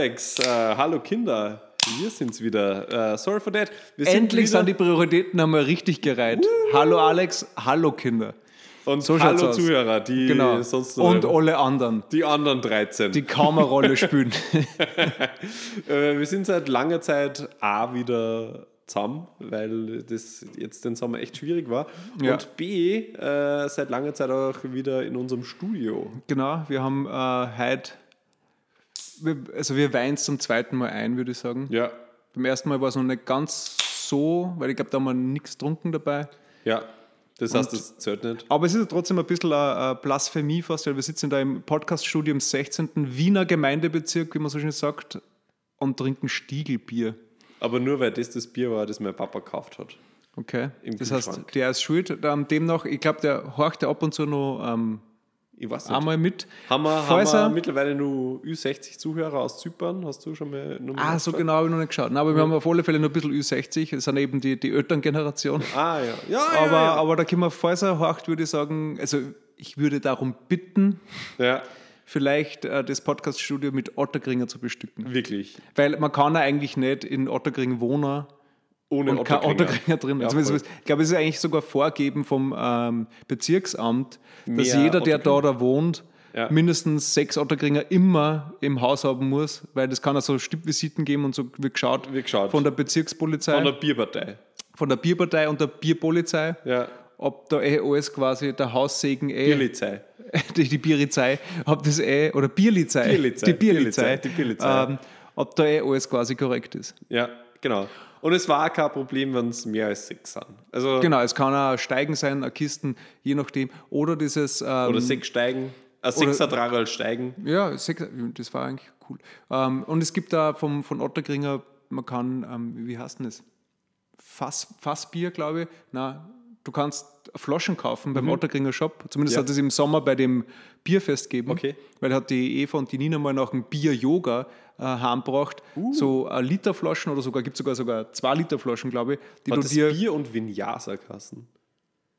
Hallo Alex, äh, hallo Kinder, wir sind's wieder. Äh, sorry for that. Wir sind Endlich wieder sind die Prioritäten einmal richtig gereiht. Hallo Alex, hallo Kinder. und so hallo aus. Zuhörer, die Genau. sonst Und alle anderen, die anderen 13. die kaum eine Rolle spielen. Äh, wir sind seit langer Zeit A wieder zusammen, weil das jetzt den Sommer echt schwierig war. Ja. Und B, äh, seit langer Zeit auch wieder in unserem Studio. genau, wir haben äh, heute, also wir weinen es zum zweiten Mal ein, würde ich sagen. Ja, Beim ersten Mal war es noch nicht ganz so, weil ich glaube, da haben wir nichts getrunken dabei. ja. Das heißt, das zählt nicht. Aber es ist ja trotzdem ein bisschen eine, Blasphemie fast, weil wir sitzen da im Podcaststudio im 16. Wiener Gemeindebezirk, wie man so schön sagt, und trinken Stiegelbier. Aber nur weil das das Bier war, das mein Papa gekauft hat. Okay. Im das heißt, der ist schuld. Ähm, demnach, ich glaube, der horcht ja ab und zu noch ähm, Ich weiß nicht. einmal mit. Haben wir, haben wir er- mittlerweile nur Ü60 Zuhörer aus Zypern? Hast du schon mal Nummer Ah, so genau habe ich noch nicht geschaut. Nein, aber wir haben auf alle Fälle noch ein bisschen Ü60. Das sind eben die, die Elterngeneration. Ah, ja. Ja, Aber, ja, aber da können wir, falls er horcht, würde ich sagen, also ich würde darum bitten, ja. ja. vielleicht äh, das Podcaststudio mit Otterkringer zu bestücken. Wirklich. Weil man kann ja eigentlich nicht in Otterkring wohnen Ohne und kein. Otterkringer drin. Ja, Also, ich glaube, es ist eigentlich sogar vorgeben vom ähm, Bezirksamt, dass Mehr jeder, der da, da wohnt, Ja. mindestens sechs Otterkringer immer im Haus haben muss, weil das kann ja so Stippvisiten geben und so wird geschaut, Wird geschaut. von der Bezirkspolizei, Von von der der, Bierpartei. Bierpartei und der Bierpolizei, Ja. ob da eh alles quasi der Haussegen eh, Bierlizei. die, die Bierizei, ob das eh, oder Bierlizei, Bierlizei, die Bierlizei, Bierlizei, die Bierlizei. Ähm, ob da eh alles quasi korrekt ist. Ja, genau. Und es war auch kein Problem, wenn es mehr als sechs sind. Also, Genau, es kann auch Steigen sein, ein Kisten, je nachdem. Oder dieses. Ähm, Oder sechs steigen. Ein Sechser Dragerl steigen. Ja, sechs, das war eigentlich cool. Ähm, und es gibt da vom, von Otterkringer, man kann, ähm, wie heißt denn das? Fass, Fassbier, glaube ich. Na, du kannst Flaschen kaufen beim Otterkringer Shop. Zumindest Mhm. Ja. hat es im Sommer bei dem Bierfest gegeben. Okay. Weil hat die Eva und die Nina mal nach einem Bier-Yoga äh, heimgebracht. Uh. So ein Liter Flaschen oder sogar, gibt sogar sogar zwei Liter Flaschen, glaube ich, die Hat du das dir. Bier und Vinyasa kassen.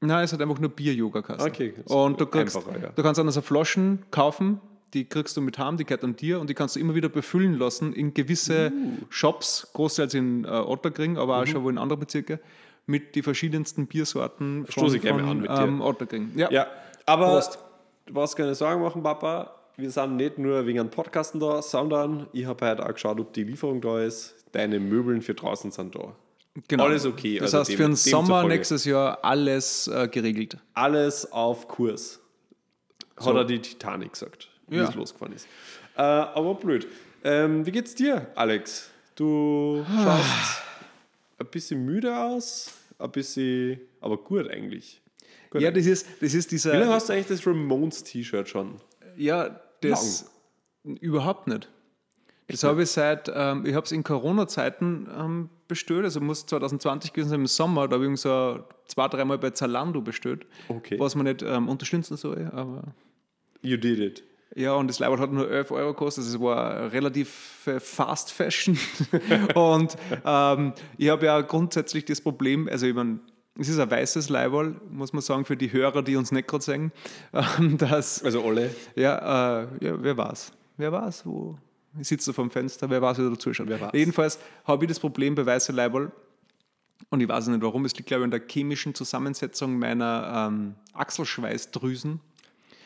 Nein, es hat einfach nur Bier-Yoga-Kasse. Okay, ist Und du, kriegst, ja. du kannst dann also Flaschen kaufen, die kriegst du mit heim, die gehört an dir und die kannst du immer wieder befüllen lassen in gewisse Uh. Shops, großteils in äh, Otterkring, aber Mhm. auch schon wohl in anderen Bezirke, mit die verschiedensten Biersorten von, ich gerne von an mit dir. ähm, Otterkring. Ja. Ja, aber Prost. du brauchst keine Sorgen machen, Papa. Wir sind nicht nur wegen einem Podcasten da, sondern ich habe heute auch geschaut, ob die Lieferung da ist. Deine Möbeln für draußen sind da. genau. alles okay, Das also heißt, dem- für den. Sommer nächstes Jahr alles äh, geregelt. Alles auf Kurs. Hat er die Titanic gesagt, wie Ja. es losgefahren ist. Äh, aber blöd. Ähm, wie geht's dir, Alex? Du schaust ein bisschen müde aus, ein bisschen, aber gut eigentlich. Gut. Ja, das ist, das ist Wie lange dieser. hast du eigentlich das Ramones-T-Shirt schon? Ja, das überhaupt nicht. Das habe ich seit, ähm, ich habe es in Corona-Zeiten ähm, bestellt, also muss 2020 gewesen sein im Sommer, da habe ich so zwei, dreimal bei Zalando bestellt, Okay. was man nicht ähm, unterstützen soll, aber You did it. ja, und das Leiber hat nur 11 Euro gekostet, also es war relativ äh, Fast Fashion und ähm, ich habe ja grundsätzlich das Problem, also ich meine, es ist ein weißes Leiberl, muss man sagen, für die Hörer, die uns nicht gerade sehen, ähm, dass Also alle. ja, äh, ja, wer war's? Wer war's? Wo? Ich sitze da vor dem Fenster, wer weiß, wer da zuschaut. Wer war's? Jedenfalls habe ich das Problem bei weiße Leiberl und ich weiß nicht warum. Es liegt, glaube ich, an der chemischen Zusammensetzung meiner ähm, Achselschweißdrüsen.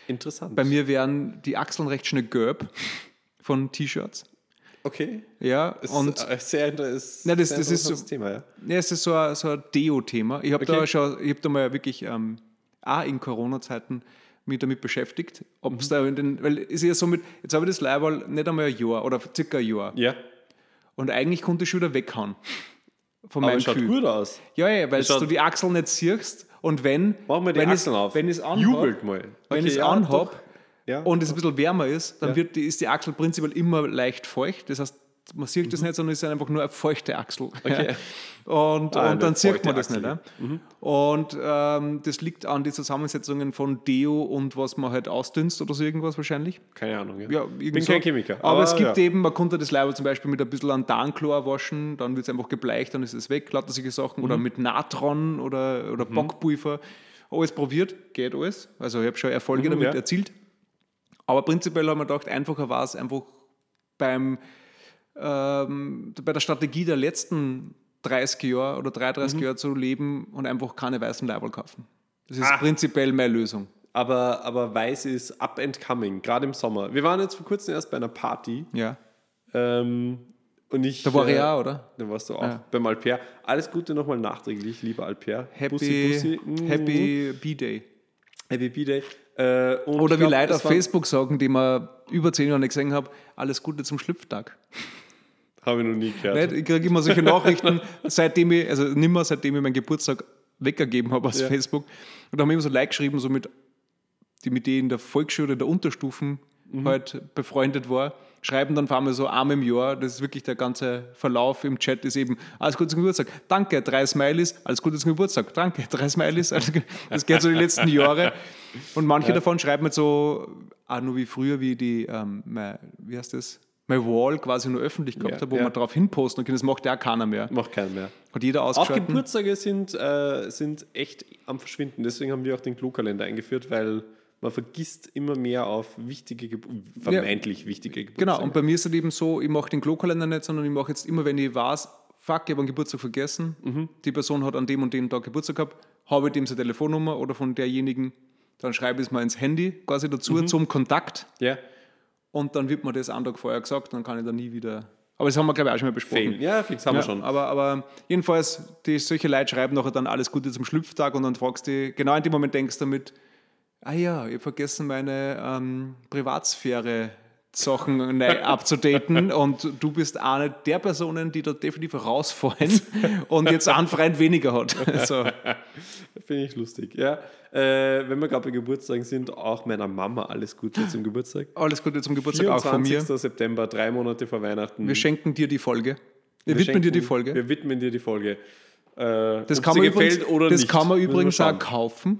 Interessant. Bei mir werden die Achseln recht schnell gelb von T-Shirts. Okay. Ja, Ist und äh, sehr, ist Nein, das- sehr das ist so- interessantes Thema, ja. ja, es ist so ein, so ein Deo-Thema. Ich habe Okay. da schon, ich habe da mal wirklich ähm, auch in Corona-Zeiten mich damit beschäftigt, ob es da in den, weil es ist ja so mit, jetzt habe ich das Leiberl nicht einmal ein Jahr oder circa ein Jahr Ja, und eigentlich konnte ich schon wieder weghauen von aber meinem es schaut Gefühl. gut aus. Ja, ja, weil du die Achseln nicht siehst und wenn, Machen wir die wenn Achseln es, auf. wenn ich es anhab, Jubelt mal. wenn Okay, ich es ja, anhab. Ja. und es ein bisschen wärmer ist, dann wird die, ist die Achsel prinzipiell immer leicht feucht. Das heißt, man sieht Mhm. das nicht, sondern es ist einfach nur eine feuchte Achsel. Okay. Und, Ah, und dann sieht man das Achsel. nicht. Ja? Und ähm, das liegt an den Zusammensetzungen von Deo und was man halt ausdünst oder so irgendwas wahrscheinlich. Keine Ahnung. Ja. Ja, Bin so. kein Chemiker. Aber, es gibt ja. eben, man konnte das Leiber zum Beispiel mit ein bisschen an Darnchlor waschen, dann wird es einfach gebleicht, dann ist es weg, lauter solche Sachen. Mhm. Oder mit Natron oder, oder Bockpulver. Alles probiert, geht alles. Also ich habe schon Erfolge Mhm, damit erzielt. Aber prinzipiell haben wir gedacht, einfacher war es einfach beim, ähm, bei der Strategie der letzten 30 Jahre oder 33 Jahre zu leben und einfach keine weißen Leiberl kaufen. Das ist Ah. prinzipiell meine Lösung. Aber, aber weiß ist up and coming, gerade im Sommer. Wir waren jetzt vor kurzem erst bei einer Party Ja. ähm, und ich. Da war äh, ich auch, oder? Da warst du auch Ja. beim Alper. Alles Gute nochmal nachträglich, lieber Alper. Happy, Bussi, Bussi. Mm. Happy B-Day. Happy B-Day. Äh, und Oder wie glaub, Leute auf Facebook sagen, die man über zehn Jahre nicht gesehen habe, alles Gute zum Schlüpftag. Habe ich noch nie gehört. Nicht? Ich kriege immer solche Nachrichten, seitdem ich, also nimmer seitdem ich meinen Geburtstag weggegeben habe aus Ja. Facebook. Und da haben wir immer so Like geschrieben, so mit, die mit denen in der Volksschule oder der Unterstufen Mhm. halt befreundet war. Schreiben dann vor allem so einmal im Jahr, das ist wirklich der ganze Verlauf im Chat, ist eben alles Gute zum Geburtstag. Danke, drei Smileys, alles Gute zum Geburtstag. Danke, drei Smileys. Das geht so die letzten Jahre. Und manche davon schreiben halt so, auch nur wie früher, wie die, ähm, mein, wie heißt das? Mein Wall quasi nur öffentlich gehabt Ja, habe, wo ja. man darauf hinposten kann. Das macht ja auch keiner mehr. Macht keinen mehr. Hat jeder Auch. Geburtstage sind, äh, sind echt am Verschwinden. Deswegen haben wir auch den Klokalender eingeführt, weil man vergisst immer mehr auf wichtige, Ge vermeintlich wichtige Geburtstage. Genau, und bei mir ist es eben so, ich mache den Klokalender nicht, sondern ich mache jetzt immer, wenn ich weiß, fuck, ich habe einen Geburtstag vergessen, Mhm. die Person hat an dem und dem Tag Geburtstag gehabt, habe ich dem seine Telefonnummer oder von derjenigen, dann schreibe ich es mal ins Handy quasi dazu Mhm. zum Kontakt Ja, und dann wird mir das einen Tag vorher gesagt, dann kann ich da nie wieder. Aber das haben wir, glaube ich, auch schon mal besprochen. Fail. Ja, fix haben Ja, wir schon. Aber, aber jedenfalls, die, solche Leute schreiben nachher dann alles Gute zum Schlüpftag und dann fragst du, genau in dem Moment denkst du damit, ah ja, ich habe vergessen, meine ähm, Privatsphäre Sachen abzudaten und du bist eine der Personen, die da definitiv rausfallen und jetzt einen Freund weniger hat. So. Finde ich lustig. Ja, äh, wenn wir gerade bei Geburtstagen sind, auch meiner Mama alles Gute zum Geburtstag. Alles Gute zum Geburtstag auch von mir. 24. September, drei Monate vor Weihnachten. Wir schenken dir die Folge. Wir, Wir widmen dir die schenken- Folge. Wir widmen dir die Folge. Äh, Das, kann man, gefällt übrigens, oder das nicht. kann man übrigens auch kaufen.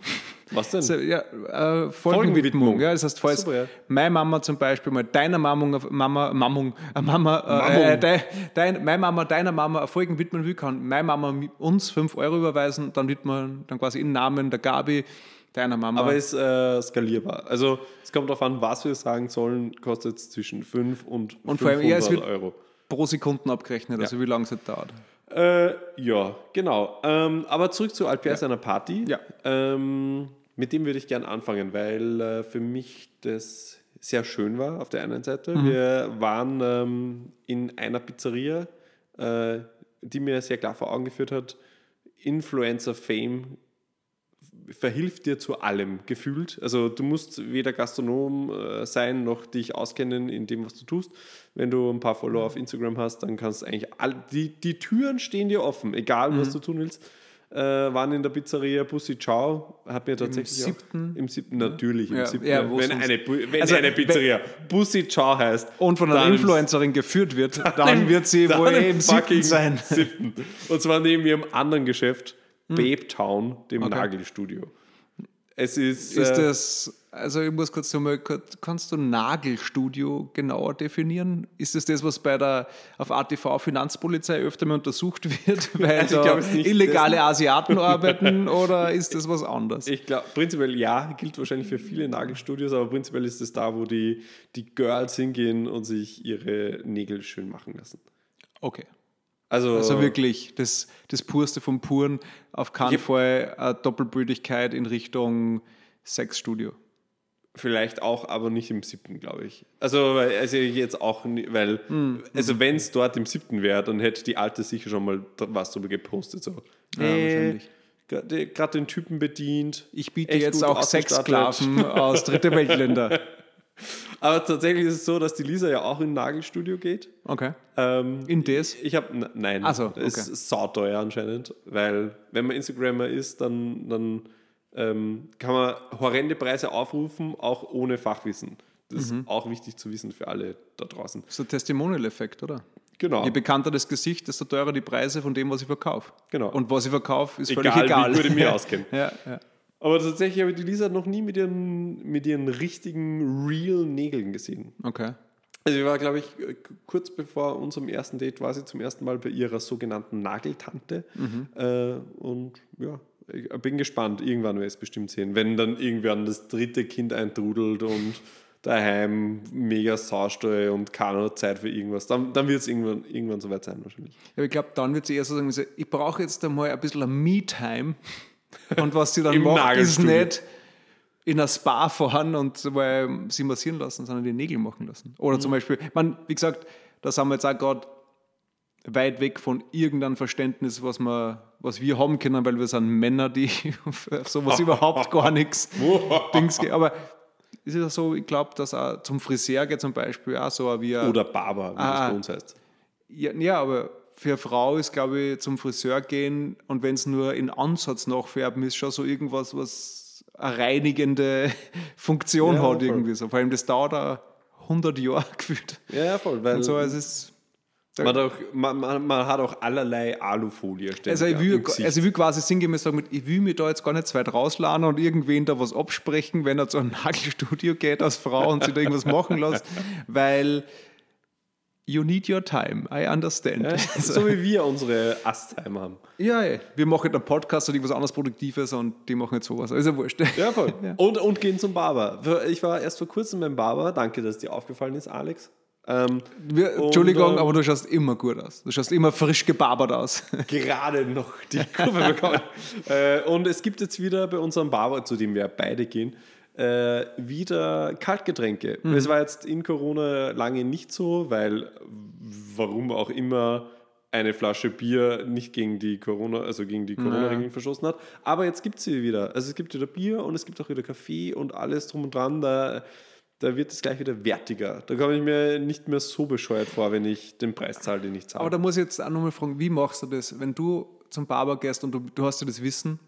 Was denn? So, ja, äh, Folgenwidmung. Folgenwidmung. Ja, das heißt, falls Super, ja. meine Mama zum Beispiel mal deiner Mama, Mama, Mammung, äh, Mama, Mammung. äh, dein, dein, meine Mama deiner Mama eine Folgen widmen will, kann meine Mama uns 5 Euro überweisen, dann wird man dann quasi im Namen der Gabi deiner Mama. Aber ist äh, skalierbar. Also es kommt darauf an, was wir sagen sollen, kostet es zwischen 5 und, Und 500 vor allem, ja, es wird- Euro. pro Sekunden abgerechnet, also wie lange es dauert. Äh, ja, genau. Ähm, aber zurück zu Alper seiner Party. Ja. Ähm, mit dem würde ich gerne anfangen, weil äh, für mich das sehr schön war auf der einen Seite. Mhm. Wir waren ähm, in einer Pizzeria, äh, die mir sehr klar vor Augen geführt hat, Influencer-Fame verhilft dir zu allem gefühlt. Also du musst weder Gastronom äh, sein noch dich auskennen in dem, was du tust. Wenn du ein paar Follower auf Instagram hast, dann kannst du eigentlich all, die, die Türen stehen dir offen, egal Mhm. was du tun willst. Äh, waren in der Pizzeria Bussi Ciao, hat mir tatsächlich siebten? auch, im siebten natürlich im Ja, siebten, ja, wenn eine, wenn Also, eine Pizzeria Bussi Ciao heißt Und von einer dann im Influencerin geführt wird, dann wird sie dann wohl im im siebten sein. siebten. Und zwar neben ihrem anderen Geschäft, Hm. Babe Town, dem Nagelstudio. Es ist, Ist äh, das, also ich muss kurz nochmal, kannst du Nagelstudio genauer definieren? Ist das das, was bei der auf ATV Finanzpolizei öfter mal untersucht wird, weil Also da es nicht illegale Asiaten arbeiten oder ist das was anderes? Ich glaube, prinzipiell ja, gilt wahrscheinlich für viele Nagelstudios, aber prinzipiell ist es da, wo die, die Girls hingehen und sich ihre Nägel schön machen lassen. Okay. Also, Also wirklich das, das Purste vom Puren, auf keinen Fall eine Doppelbrüdigkeit in Richtung Sexstudio. vielleicht auch, aber nicht im siebten, glaube ich. Also, also jetzt auch, nie- weil, Hm, also wenn es dort im siebten wäre, dann hätte die Alte sicher schon mal was drüber gepostet. So. Ja, Äh, wahrscheinlich. Gerade den Typen bedient. Ich biete jetzt auch. Sexsklaven aus dritte Weltländer. Aber tatsächlich ist es so, dass die Lisa ja auch in ein Nagelstudio geht. Okay. Ähm, In das? Ich habe, nein, Ach so, das okay. ist sauteuer anscheinend, weil wenn man Instagrammer ist, dann, dann ähm, kann man horrende Preise aufrufen, auch ohne Fachwissen. Das Mhm. ist auch wichtig zu wissen für alle da draußen. So Testimonial-Effekt, oder? Genau. Je bekannter das Gesicht, desto teurer die Preise von dem, was ich verkaufe. Genau. Und was ich verkaufe, ist Egal, völlig egal. wie gut ich mich auskenne. ja, ja. Aber tatsächlich habe ich die Lisa noch nie mit ihren, mit ihren richtigen, real Nägeln gesehen. Okay. Also ich war, glaube ich, äh, kurz bevor unserem ersten Date war sie zum ersten Mal bei ihrer sogenannten Nageltante. Mhm. Äh, und ja, ich bin gespannt. Irgendwann werde ich es bestimmt sehen. Wenn dann irgendwann das dritte Kind eintrudelt und daheim mega Saustall und keine Zeit für irgendwas. Dann, dann wird es irgendwann, irgendwann soweit sein wahrscheinlich. Ja, ich glaube, dann wird sie eher so sagen, ich brauche jetzt einmal ein bisschen Me-Time. Und was sie dann macht, ist nicht in ein Spa fahren und sie massieren lassen, sondern die Nägel machen lassen. Oder Mhm. zum Beispiel, man, wie gesagt, da sind wir jetzt auch gerade weit weg von irgendeinem Verständnis, was, wir, was wir haben können, weil wir sind Männer, die auf sowas überhaupt gar nichts Dings gehen. Aber es ist ja so, ich glaube, dass auch zum Friseur geht zum Beispiel auch so wie ein, Oder Barber, wie Ah. das bei uns heißt. ja, ja, aber für eine Frau ist, glaube ich, zum Friseur gehen und wenn es nur in Ansatz nachfärben ist, schon so irgendwas, was eine reinigende Funktion Ja, hat voll. irgendwie so. Vor allem das dauert auch 100 Jahre gefühlt. Ja, voll. Weil Und so, es ist... man, hat auch, man, man, man hat auch allerlei Alufolie Also ich, will, also ich will quasi sinngemäß sagen, ich will mir da jetzt gar nicht weit rausladen und irgendwen da was absprechen, wenn er zu einem Nagelstudio geht als Frau und sich da irgendwas machen lässt, weil you need your time, I understand. Ja, Also- so wie wir unsere Astheimer haben. Ja, ey. wir machen einen Podcast und irgendwas anderes Produktives und die machen jetzt sowas. Also wurscht. Ja, voll. Ja. Und, und gehen zum Barber. Ich war erst vor kurzem beim Barber. Danke, dass dir aufgefallen ist, Alex. Ähm, Wir, Und, Entschuldigung, ähm, aber du schaust immer gut aus. Du schaust immer frisch gebarbert aus. gerade noch die Kurve bekommen. äh, und es gibt jetzt wieder bei unserem Barber, zu dem wir beide gehen, äh, wieder Kaltgetränke. Mhm. Es war jetzt in Corona lange nicht so, weil warum auch immer eine Flasche Bier nicht gegen die Corona, also gegen die Corona-Regeln verschossen hat. Aber jetzt gibt es sie wieder. Also es gibt wieder Bier und es gibt auch wieder Kaffee und alles drum und dran. Da, da wird es gleich wieder wertiger. Da komme ich mir nicht mehr so bescheuert vor, wenn ich den Preis zahle, den ich zahle. Aber da muss ich jetzt auch nochmal fragen, wie machst du das, wenn du zum Barber gehst und du, du hast ja das Wissen,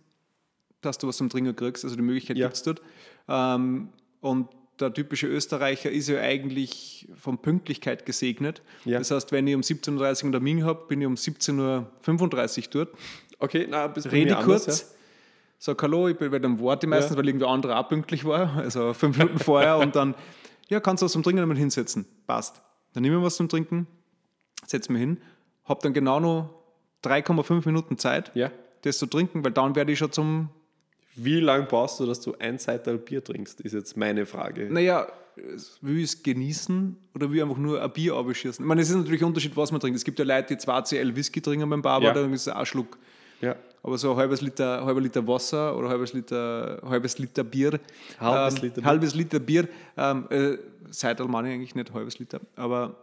dass du was zum Trinken kriegst, also die Möglichkeit Ja. gibt es dort. Ähm, und der typische Österreicher ist ja eigentlich von Pünktlichkeit gesegnet. Ja. Das heißt, wenn ich um 17.30 Uhr einen Termin habe, bin ich um 17.35 Uhr dort. okay, na, bis rede mir anders, kurz, sag Hallo, ich bin bei dem Wort meistens, Ja. weil irgendwer anderer auch pünktlich war, also fünf Minuten vorher und dann, ja, kannst du was zum Trinken einmal hinsetzen. Passt. Dann nehme ich was zum Trinken, setze mich hin, habe dann genau noch 3,5 Minuten Zeit, Ja. das zu trinken, weil dann werde ich schon zum, Wie lange brauchst du, dass du ein Seital Bier trinkst, ist jetzt meine Frage. naja, will ich es genießen oder will ich einfach nur ein Bier abschießen? Ich meine, es ist natürlich ein Unterschied, was man trinkt. Es gibt ja Leute, die 2CL Whisky trinken beim Barber, Ja. dann ist es ein Schluck. Ja. Aber so ein halbes Liter, halber Liter Wasser oder halbes Liter, halbes Liter Bier. Halbes ähm, Liter Bier. Halbes Liter Bier. Ähm, äh, Seital meine ich eigentlich nicht, halbes Liter. Aber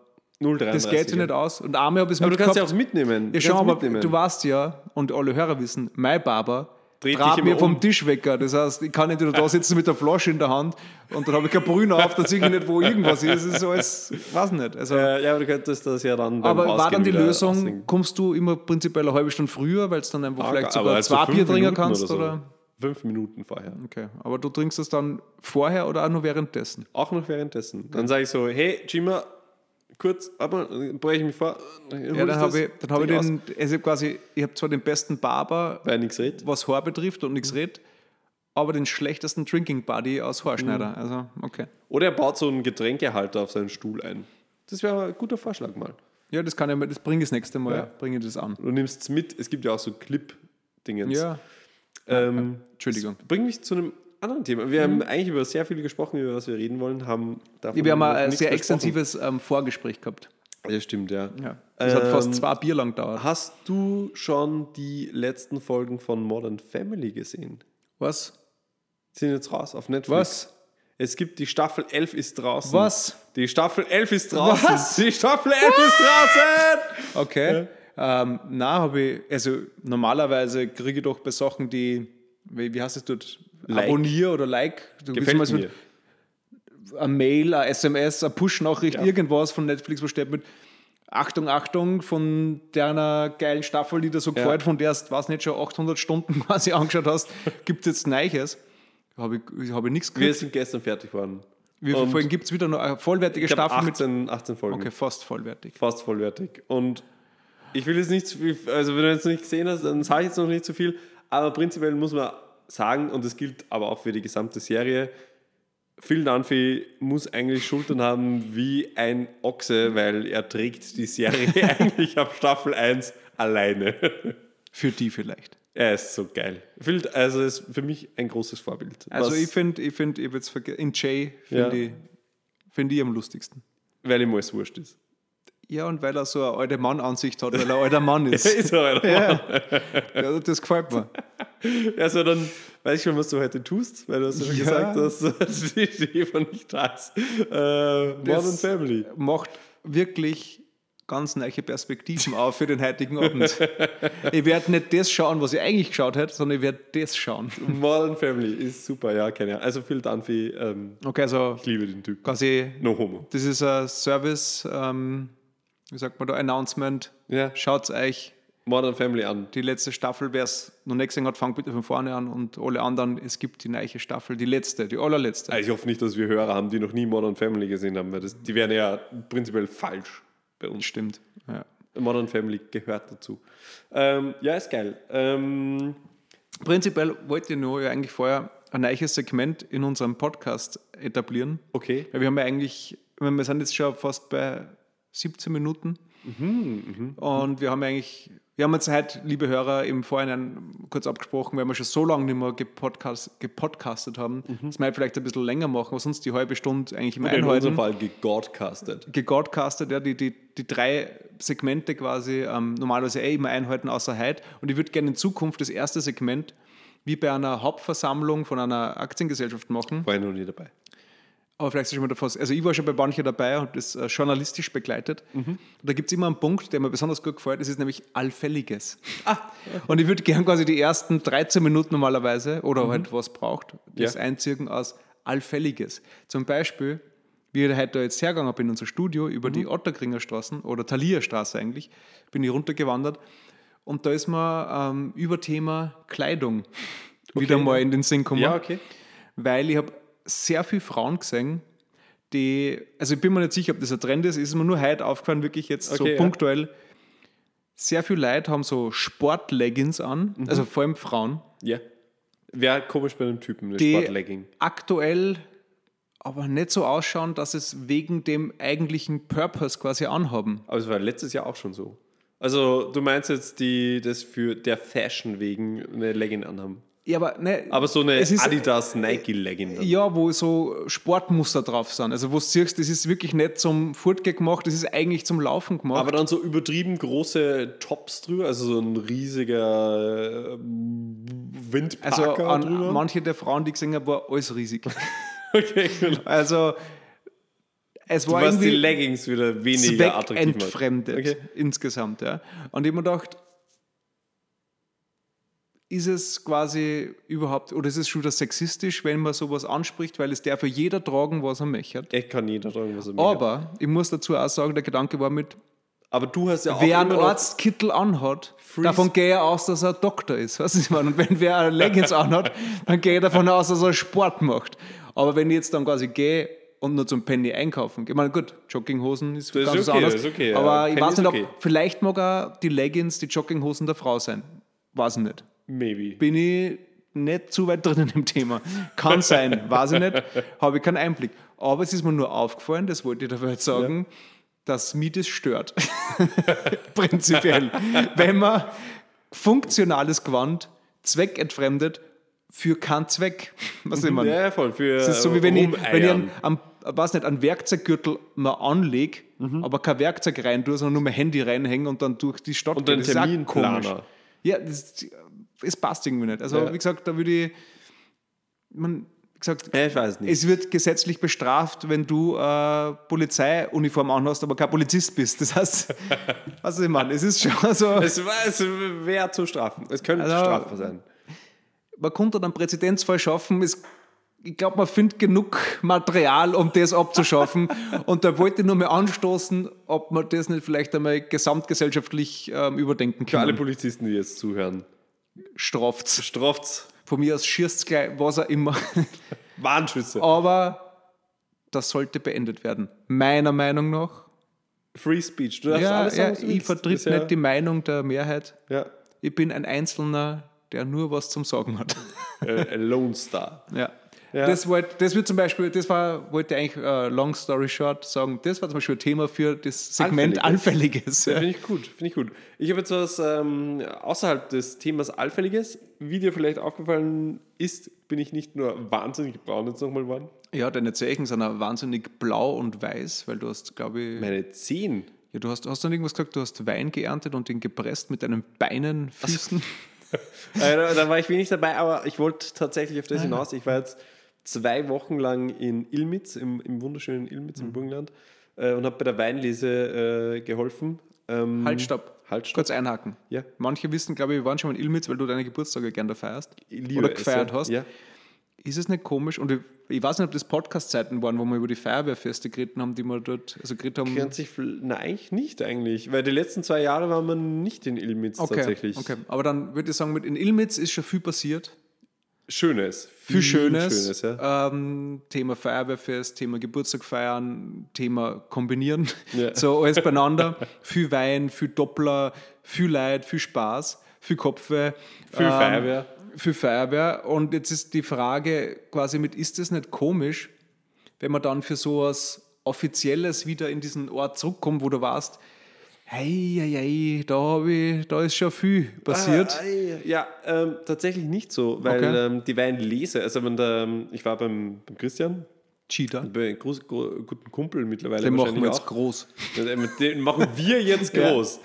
0,33. das geht sich nicht aus. Und einmal habe ich es Aber du kannst ja auch mitnehmen. Ja, schon, aber mitnehmen. du weißt ja, und alle Hörer wissen, mein Barber Dreht trat dich mir immer vom um. Tisch wecker. Das heißt, ich kann nicht wieder da sitzen mit der Flasche in der Hand und dann habe ich kein Brühen auf, dann sehe ich nicht, wo irgendwas ist. Es ist so, als, weiß nicht. Also, Äh, ja, aber du könntest das ja dann beim aber war Rausgehen dann die wieder Lösung, auslegen. kommst du immer prinzipiell eine halbe Stunde früher, weil es dann einfach vielleicht Aber sogar also zwei Bier trinken kannst? Oder Oder so. Fünf Minuten vorher. Okay, aber du trinkst es dann vorher oder auch nur währenddessen? Auch noch währenddessen. Dann sage ich so, hey, Jima, kurz, dann breche ich mich vor. Ja, dann habe ich, dann hab ich den, also quasi, ich habe zwar den besten Barber, was Haar betrifft und nichts redet, aber den schlechtesten Drinking Buddy aus Haarschneider. Mhm. Also, okay. Oder er baut so einen Getränkehalter auf seinen Stuhl ein. Das wäre ein guter Vorschlag mal. Ja, das kann ich das bringe ich das nächste Mal, Ja. bringe das an. Du nimmst es mit, es gibt ja auch so Clip-Dingens. Ja, Ähm, Entschuldigung. Das bringt mich zu einem anderen Thema. Wir haben eigentlich über sehr viel gesprochen, über was wir reden wollen, haben wir haben ein sehr extensives ähm, Vorgespräch gehabt. Ja, stimmt, ja. Ja. Das hat fast Ähm, zwei Bier lang gedauert. Hast du schon die letzten Folgen von Modern Family gesehen? Was? Sind jetzt raus auf Netflix. Was? Es gibt die Staffel 11 ist draußen. Was? Die Staffel 11 ist draußen. Was? Die Staffel 11 ist draußen. Okay. Ähm, na, habe ich, also normalerweise kriege ich doch bei Sachen, die, wie, wie heißt es dort? Like. Abonnier oder Like. Du Gefällt mir. so Eine Mail, eine SMS, eine Push-Nachricht, irgendwas von Netflix, wo steht mit Achtung, Achtung, von deiner geilen Staffel, die dir so gefällt, von der du, weiß nicht, schon 800 Stunden quasi angeschaut hast, gibt es jetzt Neues. Habe ich, habe ich nichts Wir gekriegt. sind gestern fertig geworden. Wie viele Folgen gibt es wieder noch? Eine vollwertige Staffel mit. 18, 18 Folgen. Okay, fast vollwertig. Fast vollwertig. Und ich will jetzt nicht also wenn du jetzt nicht gesehen hast, dann sage ich jetzt noch nicht zu viel. Aber prinzipiell muss man sagen, und das gilt aber auch für die gesamte Serie, Phil Dunphy muss eigentlich Schultern haben wie ein Ochse, weil er trägt die Serie eigentlich ab Staffel 1 alleine. Für die vielleicht. er ist so geil. Phil, also ist für mich ein großes Vorbild. Also Was- ich finde, ich finde, ich jetzt vergessen, in Jay finde Ja. ich Finde ich am lustigsten. Weil ihm alles wurscht ist. Ja, und weil er so eine alte Mann-Ansicht hat, weil er ein alter Mann ist. ist er, Alter. ja. ja, das gefällt mir. Also dann weiß ich schon, was du heute tust, weil du hast ja schon Ja. gesagt, dass die nicht da ist. Äh, Modern Family. Macht wirklich ganz neue Perspektiven auf für den heutigen Abend. ich werde nicht das schauen, was ich eigentlich geschaut hätte, sondern ich werde das schauen. Modern Family ist super, ja, keine Ahnung. Also Phil Dunphy, ähm, Okay, also ich liebe den Typ. quasi, No homo. das ist ein Service, ähm, wie sagt man da, Announcement. Ja. Schaut euch Modern Family an. die letzte Staffel, wer es noch nicht gesehen hat, fangt bitte von vorne an und alle anderen, es gibt die neue Staffel, die letzte, die allerletzte. Also ich hoffe nicht, dass wir Hörer haben, die noch nie Modern Family gesehen haben, weil das, die wären ja prinzipiell falsch bei uns. Stimmt. Ja. Modern Family gehört dazu. Ähm, ja, ist geil. Ähm, Prinzipiell wollte ich nur ja eigentlich vorher ein neues Segment in unserem Podcast etablieren. okay. Ja, wir haben ja eigentlich, wir sind jetzt schon fast bei 17 Minuten. und wir haben eigentlich, wir haben jetzt heute, liebe Hörer, im Vorhinein kurz abgesprochen, weil wir schon so lange nicht mehr gepodcast, gepodcastet haben, dass wir halt vielleicht ein bisschen länger machen, was uns die halbe Stunde eigentlich im In unserem Einhalten Fall gegordcastet. gegordcastet, ja, die, die, die drei Segmente quasi ähm, normalerweise eh immer einhalten, außer heute. Und ich würde gerne in Zukunft das erste Segment wie bei einer Hauptversammlung von einer Aktiengesellschaft machen. War ich noch nie dabei. Aber vielleicht ist schon mal davon. Also ich war schon bei manchen dabei und das äh, journalistisch begleitet. Und da gibt es immer einen Punkt, der mir besonders gut gefällt, das ist nämlich Allfälliges. Und ich würde gerne quasi die ersten 13 Minuten normalerweise, oder halt was braucht, das Ja. einziehen aus Allfälliges. Zum Beispiel, wie ich heute jetzt hergegangen bin in unser Studio über die Otterkringer Straßen oder Thalia Straße eigentlich, bin ich runtergewandert und da ist mir ähm, über Thema Kleidung wieder mal in den Sinn gekommen Ja, okay. weil ich habe sehr viele Frauen gesehen, die, also ich bin mir nicht sicher, ob das ein Trend ist, ist mir nur heute aufgefallen, wirklich jetzt so Okay, ja. punktuell. Sehr viele Leute haben so Sportleggings an, Mhm. also vor allem Frauen, Ja. Wäre komisch bei einem Typen, eine Sportlegging. aktuell aber nicht so ausschauen, dass es wegen dem eigentlichen Purpose quasi anhaben. Aber es war letztes Jahr auch schon so. Also du meinst jetzt, die das für der Fashion wegen eine Legging anhaben. Ja, aber, ne, Aber so eine Es ist- Adidas Nike Legging. Dann. Ja, wo so Sportmuster drauf sind. Also wo du siehst, das ist wirklich nicht zum Fortgehen gemacht, das ist eigentlich zum Laufen gemacht. Aber dann so übertrieben große Tops drüber, also so ein riesiger äh, also Windpacker an drüber. manche der Frauen, die ich gesehen habe, war alles riesig. Okay, genau. Also es war Was die irgendwie Leggings wieder weniger attraktiv macht. zweckentfremdet Okay. insgesamt. Ja. Und ich habe mir gedacht, ist es quasi überhaupt, oder ist es schon wieder sexistisch, wenn man sowas anspricht, weil es darf ja jeder tragen, was er möchte. Ich kann jeder tragen, was er will. Aber ich muss dazu auch sagen, der Gedanke war mit, Aber du hast ja auch wer einen Arztkittel anhat, Free davon gehe ich aus, dass er ein Doktor ist. Weißt du, ich meine? Und wenn wer eine Leggings anhat, dann gehe ich davon aus, dass er Sport macht. Aber wenn ich jetzt dann quasi gehe und nur zum Penny einkaufen, ich meine, gut, Jogginghosen ist Das ist ganz was okay, anderes. das ist okay, ja. aber ich Penny weiß ist nicht, ob okay. vielleicht mag auch die Leggings die Jogginghosen der Frau sein. Weiß ich nicht. Maybe. Bin ich nicht zu weit drin im Thema. Kann sein, weiß ich nicht. Habe ich keinen Einblick. Aber es ist mir nur aufgefallen, das wollte ich dafür jetzt sagen, dass mich das stört. Prinzipiell. Wenn man funktionales Gewand zweckentfremdet für keinen Zweck. Was meine? Ja, ja, voll. Für Das ist so wie wenn ich, wenn ich einen, einen, weiß nicht, einen Werkzeuggürtel mal anlege, Mhm. aber kein Werkzeug rein tue, sondern nur mein Handy reinhänge und dann durch die Stadt Und gehe. Das ist Terminplaner. komisch. Ja, das, es passt irgendwie nicht. Also, Ja. wie gesagt, da würde ich, man, wie gesagt, Ja, ich weiß nicht. es wird gesetzlich bestraft, wenn du äh, Polizeiuniform anhast, aber kein Polizist bist. Das heißt, was ich meine, es ist schon so, es, es wäre zu strafen. Es könnte Also- strafbar sein. man konnte einen Präzedenzfall schaffen. Es, ich glaube, man findet genug Material, um das abzuschaffen. Und da wollte ich nur mal anstoßen, ob man das nicht vielleicht einmal gesamtgesellschaftlich ähm, überdenken Für alle kann. Polizisten, die jetzt zuhören. Straft's. Straft's. Von mir aus schießt gleich, was auch immer. Warnschüsse. Aber das sollte beendet werden. Meiner Meinung nach. Free Speech. Du darfst Ja, alles ja, sagen, was du ich vertritt ja- nicht die Meinung der Mehrheit. Ja. Ich bin ein Einzelner, der nur was zum Sagen hat. Äh, ein Lone Star. Ja. Ja. das, wollt, das wird zum Beispiel, das war, wollte ich eigentlich äh, long story short sagen, das war zum Beispiel ein Thema für das Segment Allfälliges. Ja, ja. Finde ich gut, finde ich gut. Ich habe jetzt was ähm, außerhalb des Themas Allfälliges. Wie dir vielleicht aufgefallen ist, bin ich nicht nur wahnsinnig braun jetzt nochmal geworden. Ja, deine Zeichen sind auch wahnsinnig blau und weiß, weil du hast, glaube ich, Meine Zehen. ja, du hast, hast du irgendwas gesagt, du hast Wein geerntet und den gepresst mit deinen Beinen, Füßen. Äh, da, da war ich wenig dabei, aber ich wollte tatsächlich auf das hinaus. Ich war jetzt zwei Wochen lang in Ilmitz, im, im wunderschönen Ilmitz im Burgenland, äh, und habe bei der Weinlese äh, geholfen. Ähm, Halt, stopp. Halt, stopp. Kurz einhaken. Ja. Manche wissen, glaube ich, wir waren schon mal in Ilmitz, weil du deine Geburtstage gerne da feierst. Liebe Oder gefeiert ja. hast. Ja. Ist es nicht komisch? Und ich, ich weiß nicht, ob das Podcast-Zeiten waren, wo wir über die Feuerwehrfeste geredet haben, die wir dort, also geredet haben. Kennt sich, nein, eigentlich nicht eigentlich, weil die letzten zwei Jahre waren wir nicht in Ilmitz Okay, tatsächlich. okay. Aber dann würde ich sagen, mit in Ilmitz ist schon viel passiert. Schönes. Viel Schönes. Schönes ja. ähm, Thema Feuerwehrfest, Thema Geburtstag feiern, Thema kombinieren. Ja. So alles beieinander. viel Wein, viel Doppler, viel Leid, viel Spaß, viel Kopfweh. Viel Feuerwehr. Viel Feuerwehr. Und jetzt ist die Frage quasi mit, ist es nicht komisch, wenn man dann für sowas Offizielles wieder in diesen Ort zurückkommt, wo du warst, hey, hey, hey da, ich, da ist schon viel passiert. Ah, ja, ähm, tatsächlich nicht so, weil Okay. ähm, die Weinlese, also wenn der, ähm, ich war beim, beim Christian, Cheater. bei einem groß, gro guten Kumpel mittlerweile Den machen wir jetzt auch. groß. Den, machen wir jetzt Ja. groß.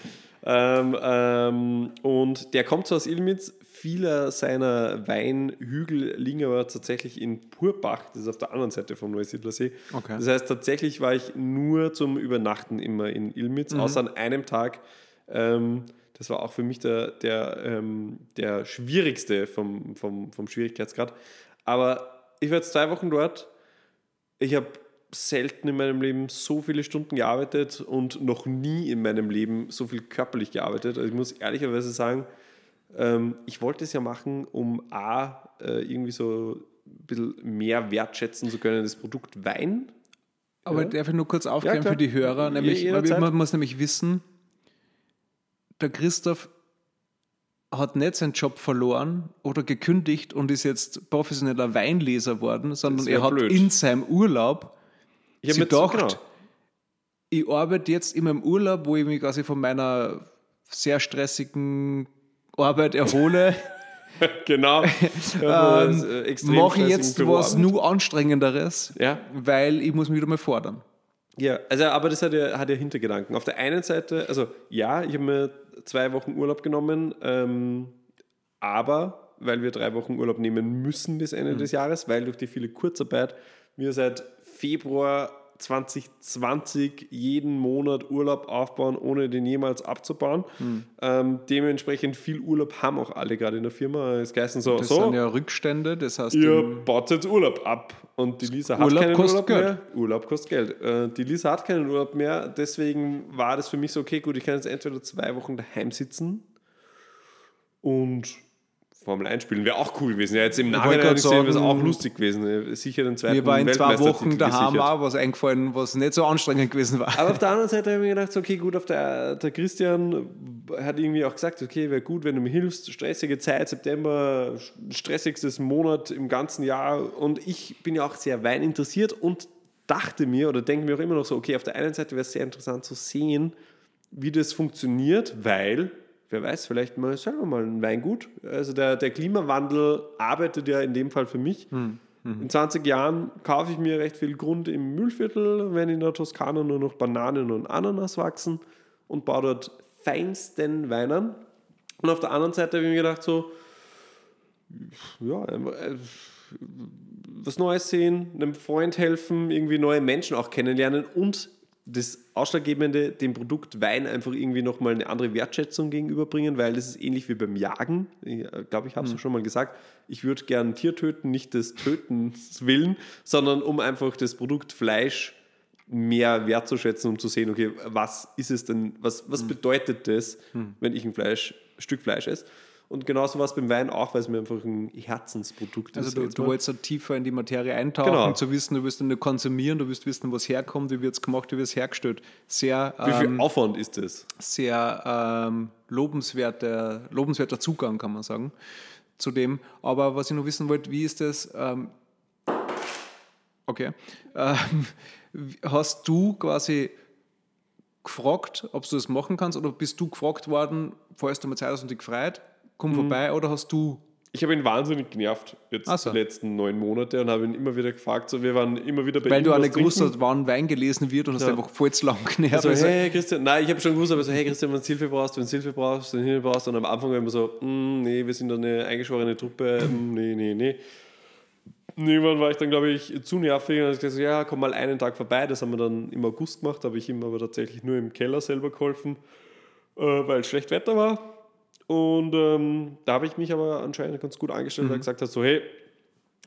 ähm, ähm, und der kommt so aus Ilmitz. Viele seiner Weinhügel liegen aber tatsächlich in Purbach, das ist auf der anderen Seite vom Neusiedler See. Okay. Das heißt, tatsächlich war ich nur zum Übernachten immer in Ilmitz, Mhm. außer an einem Tag. Ähm, das war auch für mich der, der, ähm, der schwierigste vom, vom, vom Schwierigkeitsgrad. Aber ich war jetzt zwei Wochen dort. Ich habe selten in meinem Leben so viele Stunden gearbeitet und noch nie in meinem Leben so viel körperlich gearbeitet. Also ich muss ehrlicherweise sagen, ähm, ich wollte es ja machen, um A, äh, irgendwie so ein bisschen mehr wertschätzen zu können, das Produkt Wein. Aber Ja. darf ich nur kurz aufklären klar. für die Hörer? Nämlich, Je- man muss nämlich wissen, der Christoph hat nicht seinen Job verloren oder gekündigt und ist jetzt professioneller Weinleser worden, sondern er hat blöd. in seinem Urlaub Ich sich gedacht, ich arbeite jetzt in meinem Urlaub, wo ich mich quasi von meiner sehr stressigen Arbeit erhole, Genau. ähm, äh, mache ich jetzt was nur anstrengenderes, Ja. weil ich muss mich wieder mal fordern. Ja, also aber das hat ja, hat ja Hintergedanken. Auf der einen Seite, also ja, ich habe mir zwei Wochen Urlaub genommen, ähm, aber weil wir drei Wochen Urlaub nehmen müssen bis Ende des Jahres, weil durch die viele Kurzarbeit wir seit Februar 2020 jeden Monat Urlaub aufbauen, ohne den jemals abzubauen. Ähm, dementsprechend viel Urlaub haben auch alle gerade in der Firma. Es geheißen so, Das so sind ja Rückstände, das heißt, ihr baut jetzt Urlaub ab. Und die Lisa hat Urlaub keinen kostet Urlaub Geld. mehr. Urlaub kostet Geld. Äh, die Lisa hat keinen Urlaub mehr. Deswegen war das für mich so, okay, gut, ich kann jetzt entweder zwei Wochen daheim sitzen und Formel 1 spielen. Wäre auch cool gewesen. Ja, jetzt im Nachhinein gesehen wäre es auch lustig gewesen. Äh, Sicher den zweiten Mir war in zwei Wochen daheim gesichert. auch was eingefallen, was nicht so anstrengend gewesen war. Aber auf der anderen Seite habe ich mir gedacht, okay, gut, auf der, der Christian hat irgendwie auch gesagt, okay, wäre gut, wenn du mir hilfst, stressige Zeit, September, stressigstes Monat im ganzen Jahr und ich bin ja auch sehr weininteressiert und dachte mir oder denke mir auch immer noch so, okay, auf der einen Seite wäre es sehr interessant zu sehen, wie das funktioniert, weil, wer weiß, vielleicht mal selber mal ein Weingut. Also der, der Klimawandel arbeitet ja in dem Fall für mich. In 20 Jahren kaufe ich mir recht viel Grund im Mühlviertel, wenn in der Toskana nur noch Bananen und Ananas wachsen und baue dort feinsten Wein an. Und auf der anderen Seite habe ich mir gedacht, so, ja, äh, was Neues sehen, einem Freund helfen, irgendwie neue Menschen auch kennenlernen und das Ausschlaggebende, dem Produkt Wein einfach irgendwie nochmal eine andere Wertschätzung gegenüberbringen, weil das ist ähnlich wie beim Jagen. Ich glaube, ich habe es schon mal gesagt. Ich würde gern ein Tier töten, nicht des Tötens willen, sondern um einfach das Produkt Fleisch mehr wertzuschätzen, um zu sehen, okay, was ist es denn, was, was bedeutet das, wenn ich ein Fleisch, Stück Fleisch esse? Und genauso war es beim Wein auch, weil es mir einfach ein Herzensprodukt ist. Also du, du wolltest so tiefer in die Materie eintauchen, Genau. zu wissen, du willst nicht konsumieren, du willst wissen, was herkommt, wie wird es gemacht, wie wird es hergestellt. Sehr, Wie viel ähm, Aufwand ist das? sehr ähm, lobenswerter, lobenswerter Zugang, kann man sagen, zu dem. Aber was ich noch wissen wollte, wie ist das, ähm, Okay. Ähm, hast du quasi gefragt, ob du das machen kannst oder bist du gefragt worden, falls du mal Zeit hast und dich gefreut, komm vorbei oder hast du Ich habe ihn wahnsinnig genervt jetzt so. die letzten neun Monate und habe ihn immer wieder gefragt. So, wir waren immer wieder bei weil ihm du alle gewusst hast, wann Wein gelesen wird und hast Ja. einfach voll zu lang genervt. So, Also, hey Christian, nein, ich habe schon gewusst, aber so, hey Christian, wenn du Hilfe brauchst, wenn du Hilfe brauchst, wenn du Hilfe brauchst, und am Anfang war immer so, mm, nee, wir sind eine eingeschworene Truppe, mm, nee, nee, nee. Irgendwann war ich dann, glaube ich, zu nervig und habe gesagt, ja, komm mal einen Tag vorbei. Das haben wir dann im August gemacht, habe ich ihm aber tatsächlich nur im Keller selber geholfen, äh, weil schlecht Wetter war. Und ähm, da habe ich mich aber anscheinend ganz gut angestellt Mhm. und gesagt, hat, so, hey,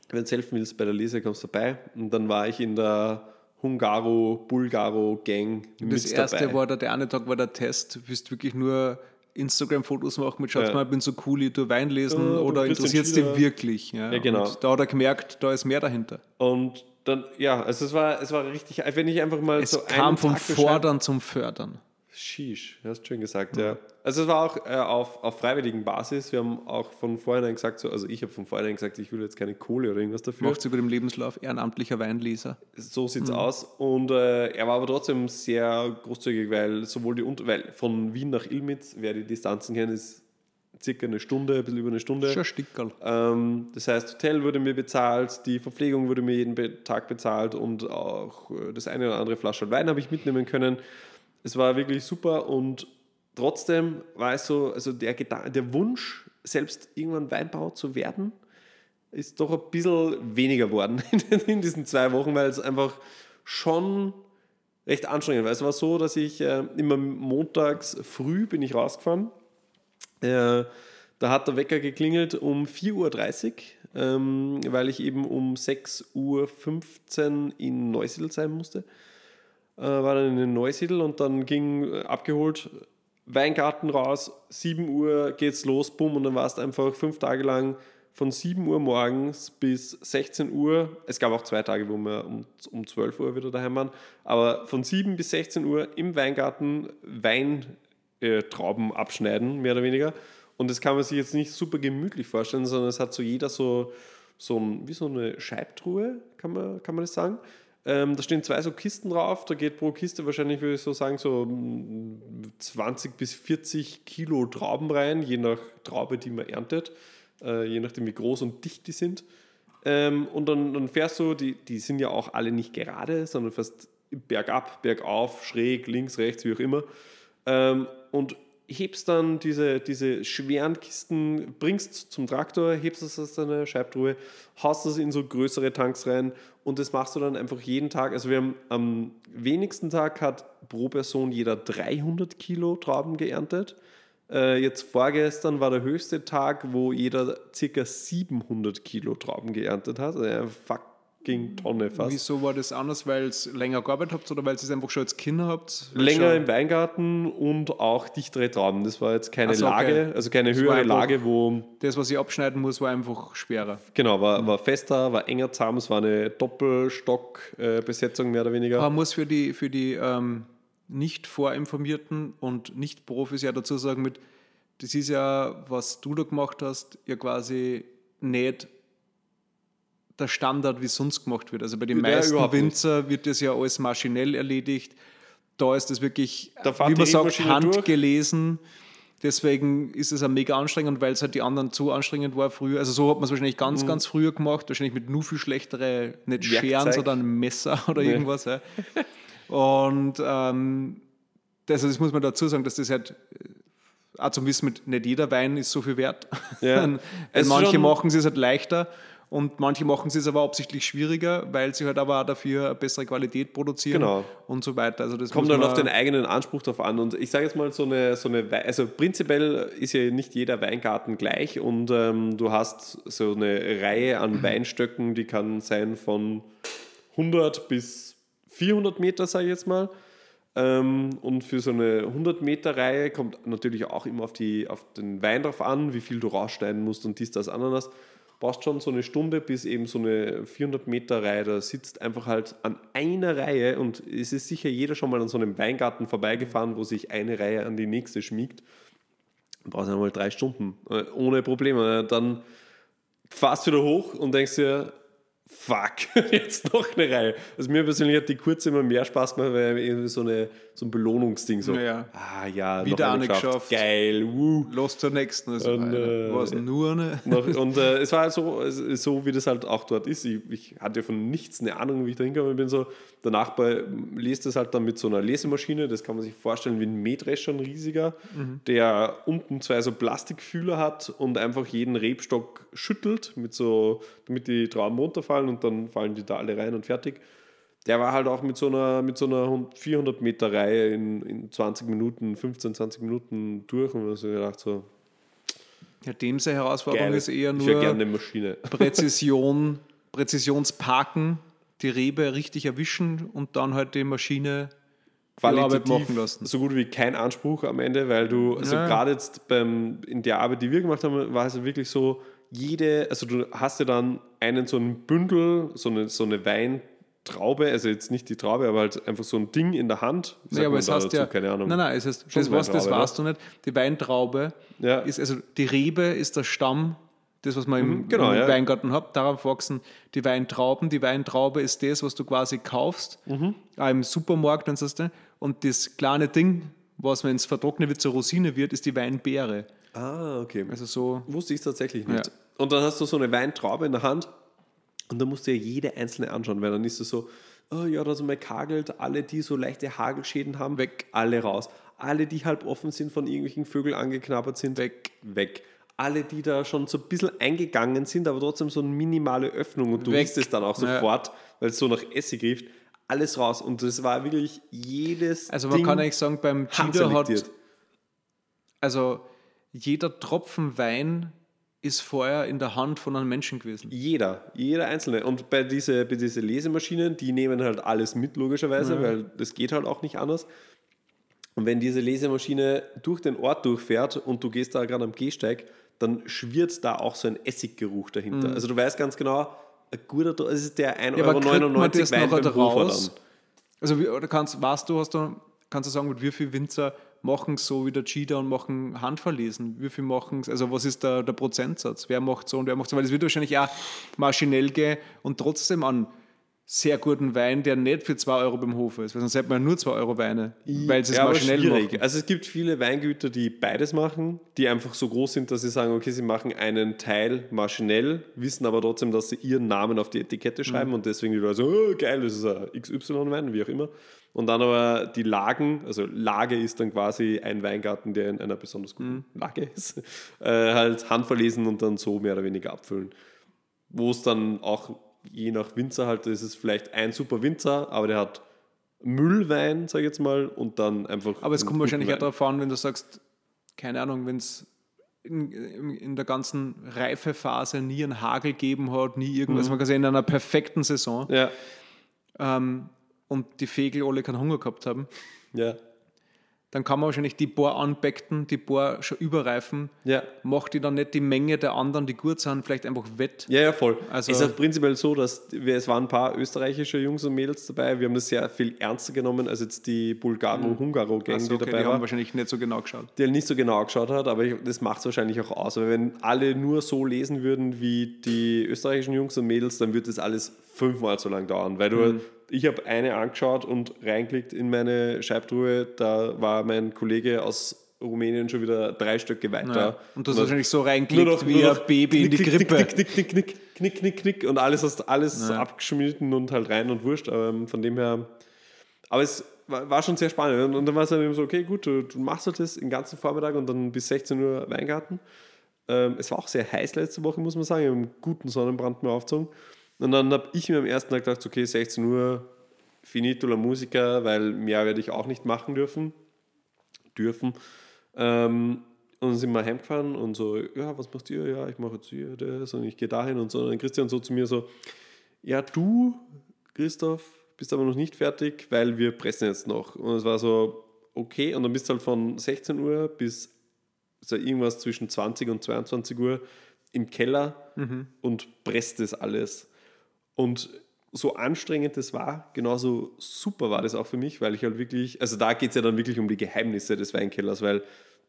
wenn du helfen willst bei der Lese, kommst du dabei. Und dann war ich in der Hungaro-Bulgaro-Gang das mit erste dabei. war der, der eine Tag war der Test, du wirklich nur Instagram-Fotos machen mit Schaut Ja. mal, ich bin so cool, ich tu Wein lesen Ja, oder interessiert es dich wirklich? Ja, Ja, genau. Und da hat er gemerkt, da ist mehr dahinter. Und dann, ja, also es war, es war richtig, wenn ich einfach mal Es so kam vom Tag Fordern zum Fördern. Sheesh, hast schön gesagt, ja. Also es war auch äh, auf, auf freiwilligen Basis. Wir haben auch von vornherein gesagt, so, also ich habe von vornherein gesagt, ich will jetzt keine Kohle oder irgendwas dafür. Macht über dem Lebenslauf ehrenamtlicher Weinleser. So sieht's aus. Und äh, er war aber trotzdem sehr großzügig, weil sowohl die Unter weil von Wien nach Ilmitz, wer die Distanzen kennt, ist circa eine Stunde, ein bisschen über eine Stunde. Schon Stickerl. Ähm, das heißt, Hotel wurde mir bezahlt, die Verpflegung wurde mir jeden Tag bezahlt und auch äh, das eine oder andere Flasche Wein habe ich mitnehmen können. Es war wirklich super und trotzdem war es so, also der, der Wunsch, selbst irgendwann Weinbauer zu werden, ist doch ein bisschen weniger geworden in, in diesen zwei Wochen, weil es einfach schon recht anstrengend war. Es war so, dass ich äh, immer montags früh bin ich rausgefahren äh, da hat der Wecker geklingelt um 4.30 Uhr, ähm, weil ich eben um 6.15 Uhr in Neusiedl sein musste. Äh, war dann in Neusiedl und dann ging äh, abgeholt, Weingarten raus, 7 Uhr geht's los, bumm, und dann war es einfach fünf Tage lang von 7 Uhr morgens bis 16 Uhr. Es gab auch zwei Tage, wo wir um, um 12 Uhr wieder daheim waren, aber von 7 bis 16 Uhr im Weingarten Weintrauben äh, abschneiden, mehr oder weniger. Und das kann man sich jetzt nicht super gemütlich vorstellen, sondern es hat so jeder so, so ein, wie so eine Scheibtruhe, kann man, kann man das sagen. Ähm, da stehen zwei so Kisten drauf, da geht pro Kiste wahrscheinlich, würde ich so sagen, so mm, 20 bis 40 Kilo Trauben rein, je nach Traube, die man erntet, äh, je nachdem, wie groß und dicht die sind. Ähm, und dann, dann fährst du, die, die sind ja auch alle nicht gerade, sondern fast bergab, bergauf, schräg, links, rechts, wie auch immer. Ähm, und hebst dann diese, diese schweren Kisten, bringst zum Traktor, hebst es aus deiner Scheibtruhe, haust es in so größere Tanks rein und das machst du dann einfach jeden Tag. Also wir haben am wenigsten Tag hat pro Person jeder 300 Kilo Trauben geerntet. Äh, jetzt vorgestern war der höchste Tag, wo jeder circa 700 Kilo Trauben geerntet hat. Also eine fucking Tonne fast. Wieso war das anders? Weil ihr länger gearbeitet habt oder weil ihr es einfach schon als Kinder habt? Länger schon- im Weingarten und auch dichtere Trauben. Das war jetzt keine so, okay. Lage, also keine war höhere einfach- Lage, wo, Das, was ich abschneiden muss, war einfach schwerer. genau, war, war fester, war enger zusammen, es war eine Doppelstock-Besetzung mehr oder weniger. Man muss für die, für die ähm, nicht vorinformierten und nicht Profis ja dazu sagen, mit, das ist ja, was du da gemacht hast, ja quasi nicht der Standard, wie es sonst gemacht wird. Also bei den Ja, meisten. Winzer wird das ja alles maschinell erledigt. Da ist das wirklich, wie man sagt, handgelesen. Deswegen ist es auch mega anstrengend, weil es halt die anderen zu anstrengend war früher. Also so hat man es wahrscheinlich ganz, ganz früher gemacht. Wahrscheinlich mit nur viel schlechtere, nicht Scheren, Mhm. Werkzeug. sondern ein Messer oder Nee. irgendwas. Ja. Und ähm, das, also das muss man dazu sagen, dass das halt äh, auch zum Wissen mit nicht jeder Wein ist so viel wert. Ja. Manche schon- machen es halt leichter und manche machen es aber absichtlich schwieriger, weil sie halt aber auch dafür eine bessere Qualität produzieren Genau. und so weiter. Also das Kommt dann auf den eigenen Anspruch drauf an. Und ich sage jetzt mal, so eine, so eine also prinzipiell ist ja nicht jeder Weingarten gleich und ähm, du hast so eine Reihe an Weinstöcken, die kann sein von 100 bis 400 Meter, sage ich jetzt mal. Ähm, und für so eine 100-Meter-Reihe kommt natürlich auch immer auf, die, auf den Wein drauf an, wie viel du rausschneiden musst und dies, das, Ananas. Brauchst schon so eine Stunde, bis eben so eine 400-Meter-Reihe da sitzt, einfach halt an einer Reihe und es ist sicher jeder schon mal an so einem Weingarten vorbeigefahren, wo sich eine Reihe an die nächste schmiegt. Du brauchst einmal drei Stunden, äh, ohne Probleme. Dann fährst du wieder hoch und denkst dir, fuck, jetzt noch eine Reihe. Also mir persönlich hat die kurze immer mehr Spaß gemacht, weil irgendwie so, eine, so ein Belohnungsding so, Ja. ah ja, Wieder eine eine geschafft. geschafft. Geil, wuh. Los zur nächsten. Also, Und, äh, was nur eine? Noch, und äh, es war halt so, es so, wie das halt auch dort ist. Ich, ich hatte von nichts eine Ahnung, wie ich da hingekommen bin. So, der Nachbar liest das halt dann mit so einer Lesemaschine. Das kann man sich vorstellen wie ein Mähdrescher, ein riesiger, der unten zwei so Plastikfühler hat und einfach jeden Rebstock schüttelt, mit so, damit die Trauben runterfallen und dann fallen die da alle rein und fertig. Der war halt auch mit so einer, mit so einer 400 Meter Reihe in, in 20 Minuten, 15, 20 Minuten durch und ich gedacht so, Ja, dem seine Herausforderung geil, ist eher nur. Präzision, Präzisionsparken, die Rebe richtig erwischen und dann halt die Maschine Arbeit machen lassen. so gut wie kein Anspruch am Ende, weil du, also Ja. gerade jetzt beim, in der Arbeit, die wir gemacht haben, war es wirklich so, jede, also du hast ja dann einen so ein Bündel, so eine, so eine Weintraube, also jetzt nicht die Traube, aber halt einfach so ein Ding in der Hand. Ja, aber man es heißt dazu? ja, keine Ahnung. nein, nein, es heißt, das, was, das weißt du nicht. Die Weintraube Ja. ist, also die Rebe ist der Stamm, das, was man im, genau, im ja. Weingarten hat, darauf wachsen die Weintrauben. Die Weintraube ist das, was du quasi kaufst, Mhm. auch im Supermarkt, wenn du das, und das kleine Ding, was, wenn es vertrocknet wird, zur Rosine wird, ist die Weinbeere. Ah, okay. Also so, Wusste ich tatsächlich nicht. Ja. Und dann hast du so eine Weintraube in der Hand und dann musst du ja jede einzelne anschauen, weil dann ist es so, oh ja, da ist mal kagelt, alle, die so leichte Hagelschäden haben, weg, alle raus. Alle, die halb offen sind, von irgendwelchen Vögeln angeknabbert sind, weg, weg. Alle, die da schon so ein bisschen eingegangen sind, aber trotzdem so eine minimale Öffnung und du Weg. es dann auch Ja. sofort, weil es so nach Essig riecht, alles raus. Und das war wirklich jedes also man Ding kann eigentlich sagen, beim Cheater hat, also jeder Tropfen Wein ist vorher in der Hand von einem Menschen gewesen. Jeder, jeder einzelne. Und bei diesen bei diese Lesemaschinen, die nehmen halt alles mit, logischerweise, weil das geht halt auch nicht anders. Und wenn diese Lesemaschine durch den Ort durchfährt und du gehst da gerade am Gehsteig, dann schwirrt da auch so ein Essiggeruch dahinter. Also du weißt ganz genau, ein guter, es ist der 1,99 Mhm. Ja, Euro das Wein beim Hofer raus? dann. Also wie, oder kannst, weißt du, hast du, kannst du sagen, mit wie viel Winzer machen so wie der Cheetah und machen Handverlesen? Wie viel machen Also was ist der, der Prozentsatz? Wer macht so und wer macht so? Weil es wird wahrscheinlich auch maschinell gehen und trotzdem an sehr guten Wein, der nicht für 2 Euro beim Hof ist. Weil sonst hätte man ja nur 2 Euro Weine, weil sie es Ja, aber maschinell schwierig. machen. Also es gibt viele Weingüter, die beides machen, die einfach so groß sind, dass sie sagen, okay, sie machen einen Teil maschinell, wissen aber trotzdem, dass sie ihren Namen auf die Etikette schreiben Mhm. und deswegen die Leute so, oh, geil, das ist ein XY-Wein, wie auch immer. Und dann aber die Lagen, also Lage ist dann quasi ein Weingarten, der in einer besonders guten Mhm. Lage ist, äh, halt handverlesen und dann so mehr oder weniger abfüllen. Wo es dann auch je nach Winzer halt, ist es vielleicht ein super Winzer, aber der hat Müllwein, sag ich jetzt mal, und dann einfach. Aber es kommt wahrscheinlich auch guten darauf an, wenn du sagst, keine Ahnung, wenn es in, in, der ganzen Reifephase nie einen Hagel gegeben hat, nie irgendwas, man kann sagen, in einer perfekten Saison Wein. Ja, ähm, und die Vögel alle keinen Hunger gehabt haben, ja, dann kann man wahrscheinlich die Bohr anbeckten, die Bohr schon überreifen, ja. macht die dann nicht die Menge der anderen, die gut sind, vielleicht einfach wett. Ja, ja, voll. Also- es ist auch prinzipiell so, dass wir, es waren ein paar österreichische Jungs und Mädels dabei. Wir haben das sehr viel ernster genommen als jetzt die Bulgaro-Hungaro-Gang, Also, die okay, dabei die haben war. wahrscheinlich nicht so genau geschaut. die nicht so genau geschaut hat, aber ich, das macht es wahrscheinlich auch aus. Weil wenn alle nur so lesen würden wie die österreichischen Jungs und Mädels, dann wird das alles fünfmal so lang dauern. Weil du, Mhm. Ich habe eine angeschaut und reinklickt in meine Scheibtruhe, da war mein Kollege aus Rumänien schon wieder drei Stöcke weiter. Ja. Und du hast wahrscheinlich so nur reinklickt noch, wie ein Baby in die knick, Krippe. Knick, knick, knick, knick, knick, knick, knick und alles hast alles Ja. abgeschnitten und halt rein und wurscht. Aber von dem her, aber es war, schon sehr spannend. Und, dann war es dann eben so, okay, gut, du, du machst halt das den ganzen Vormittag und dann bis 16 Uhr Weingarten. Ähm, es war auch sehr heiß letzte Woche, muss man sagen. Ich habe einen guten Sonnenbrand mehr aufgezogen. Und dann habe ich mir am ersten Tag gedacht, okay, 16 Uhr, finito la musica, weil mehr werde ich auch nicht machen dürfen. Dürfen. Ähm, und dann sind wir heimgefahren und so, ja, was machst ihr? Ja, ich mache jetzt hier das und ich gehe dahin und so. Und dann Christian so zu mir so, ja, du, Christoph, bist aber noch nicht fertig, weil wir pressen jetzt noch. Und es war so, okay. Und dann bist du halt von 16 Uhr bis so irgendwas zwischen 20 und 22 Uhr im Keller und presst das alles. Und so anstrengend das war, genauso super war das auch für mich, weil ich halt wirklich, also da geht es ja dann wirklich um die Geheimnisse des Weinkellers, weil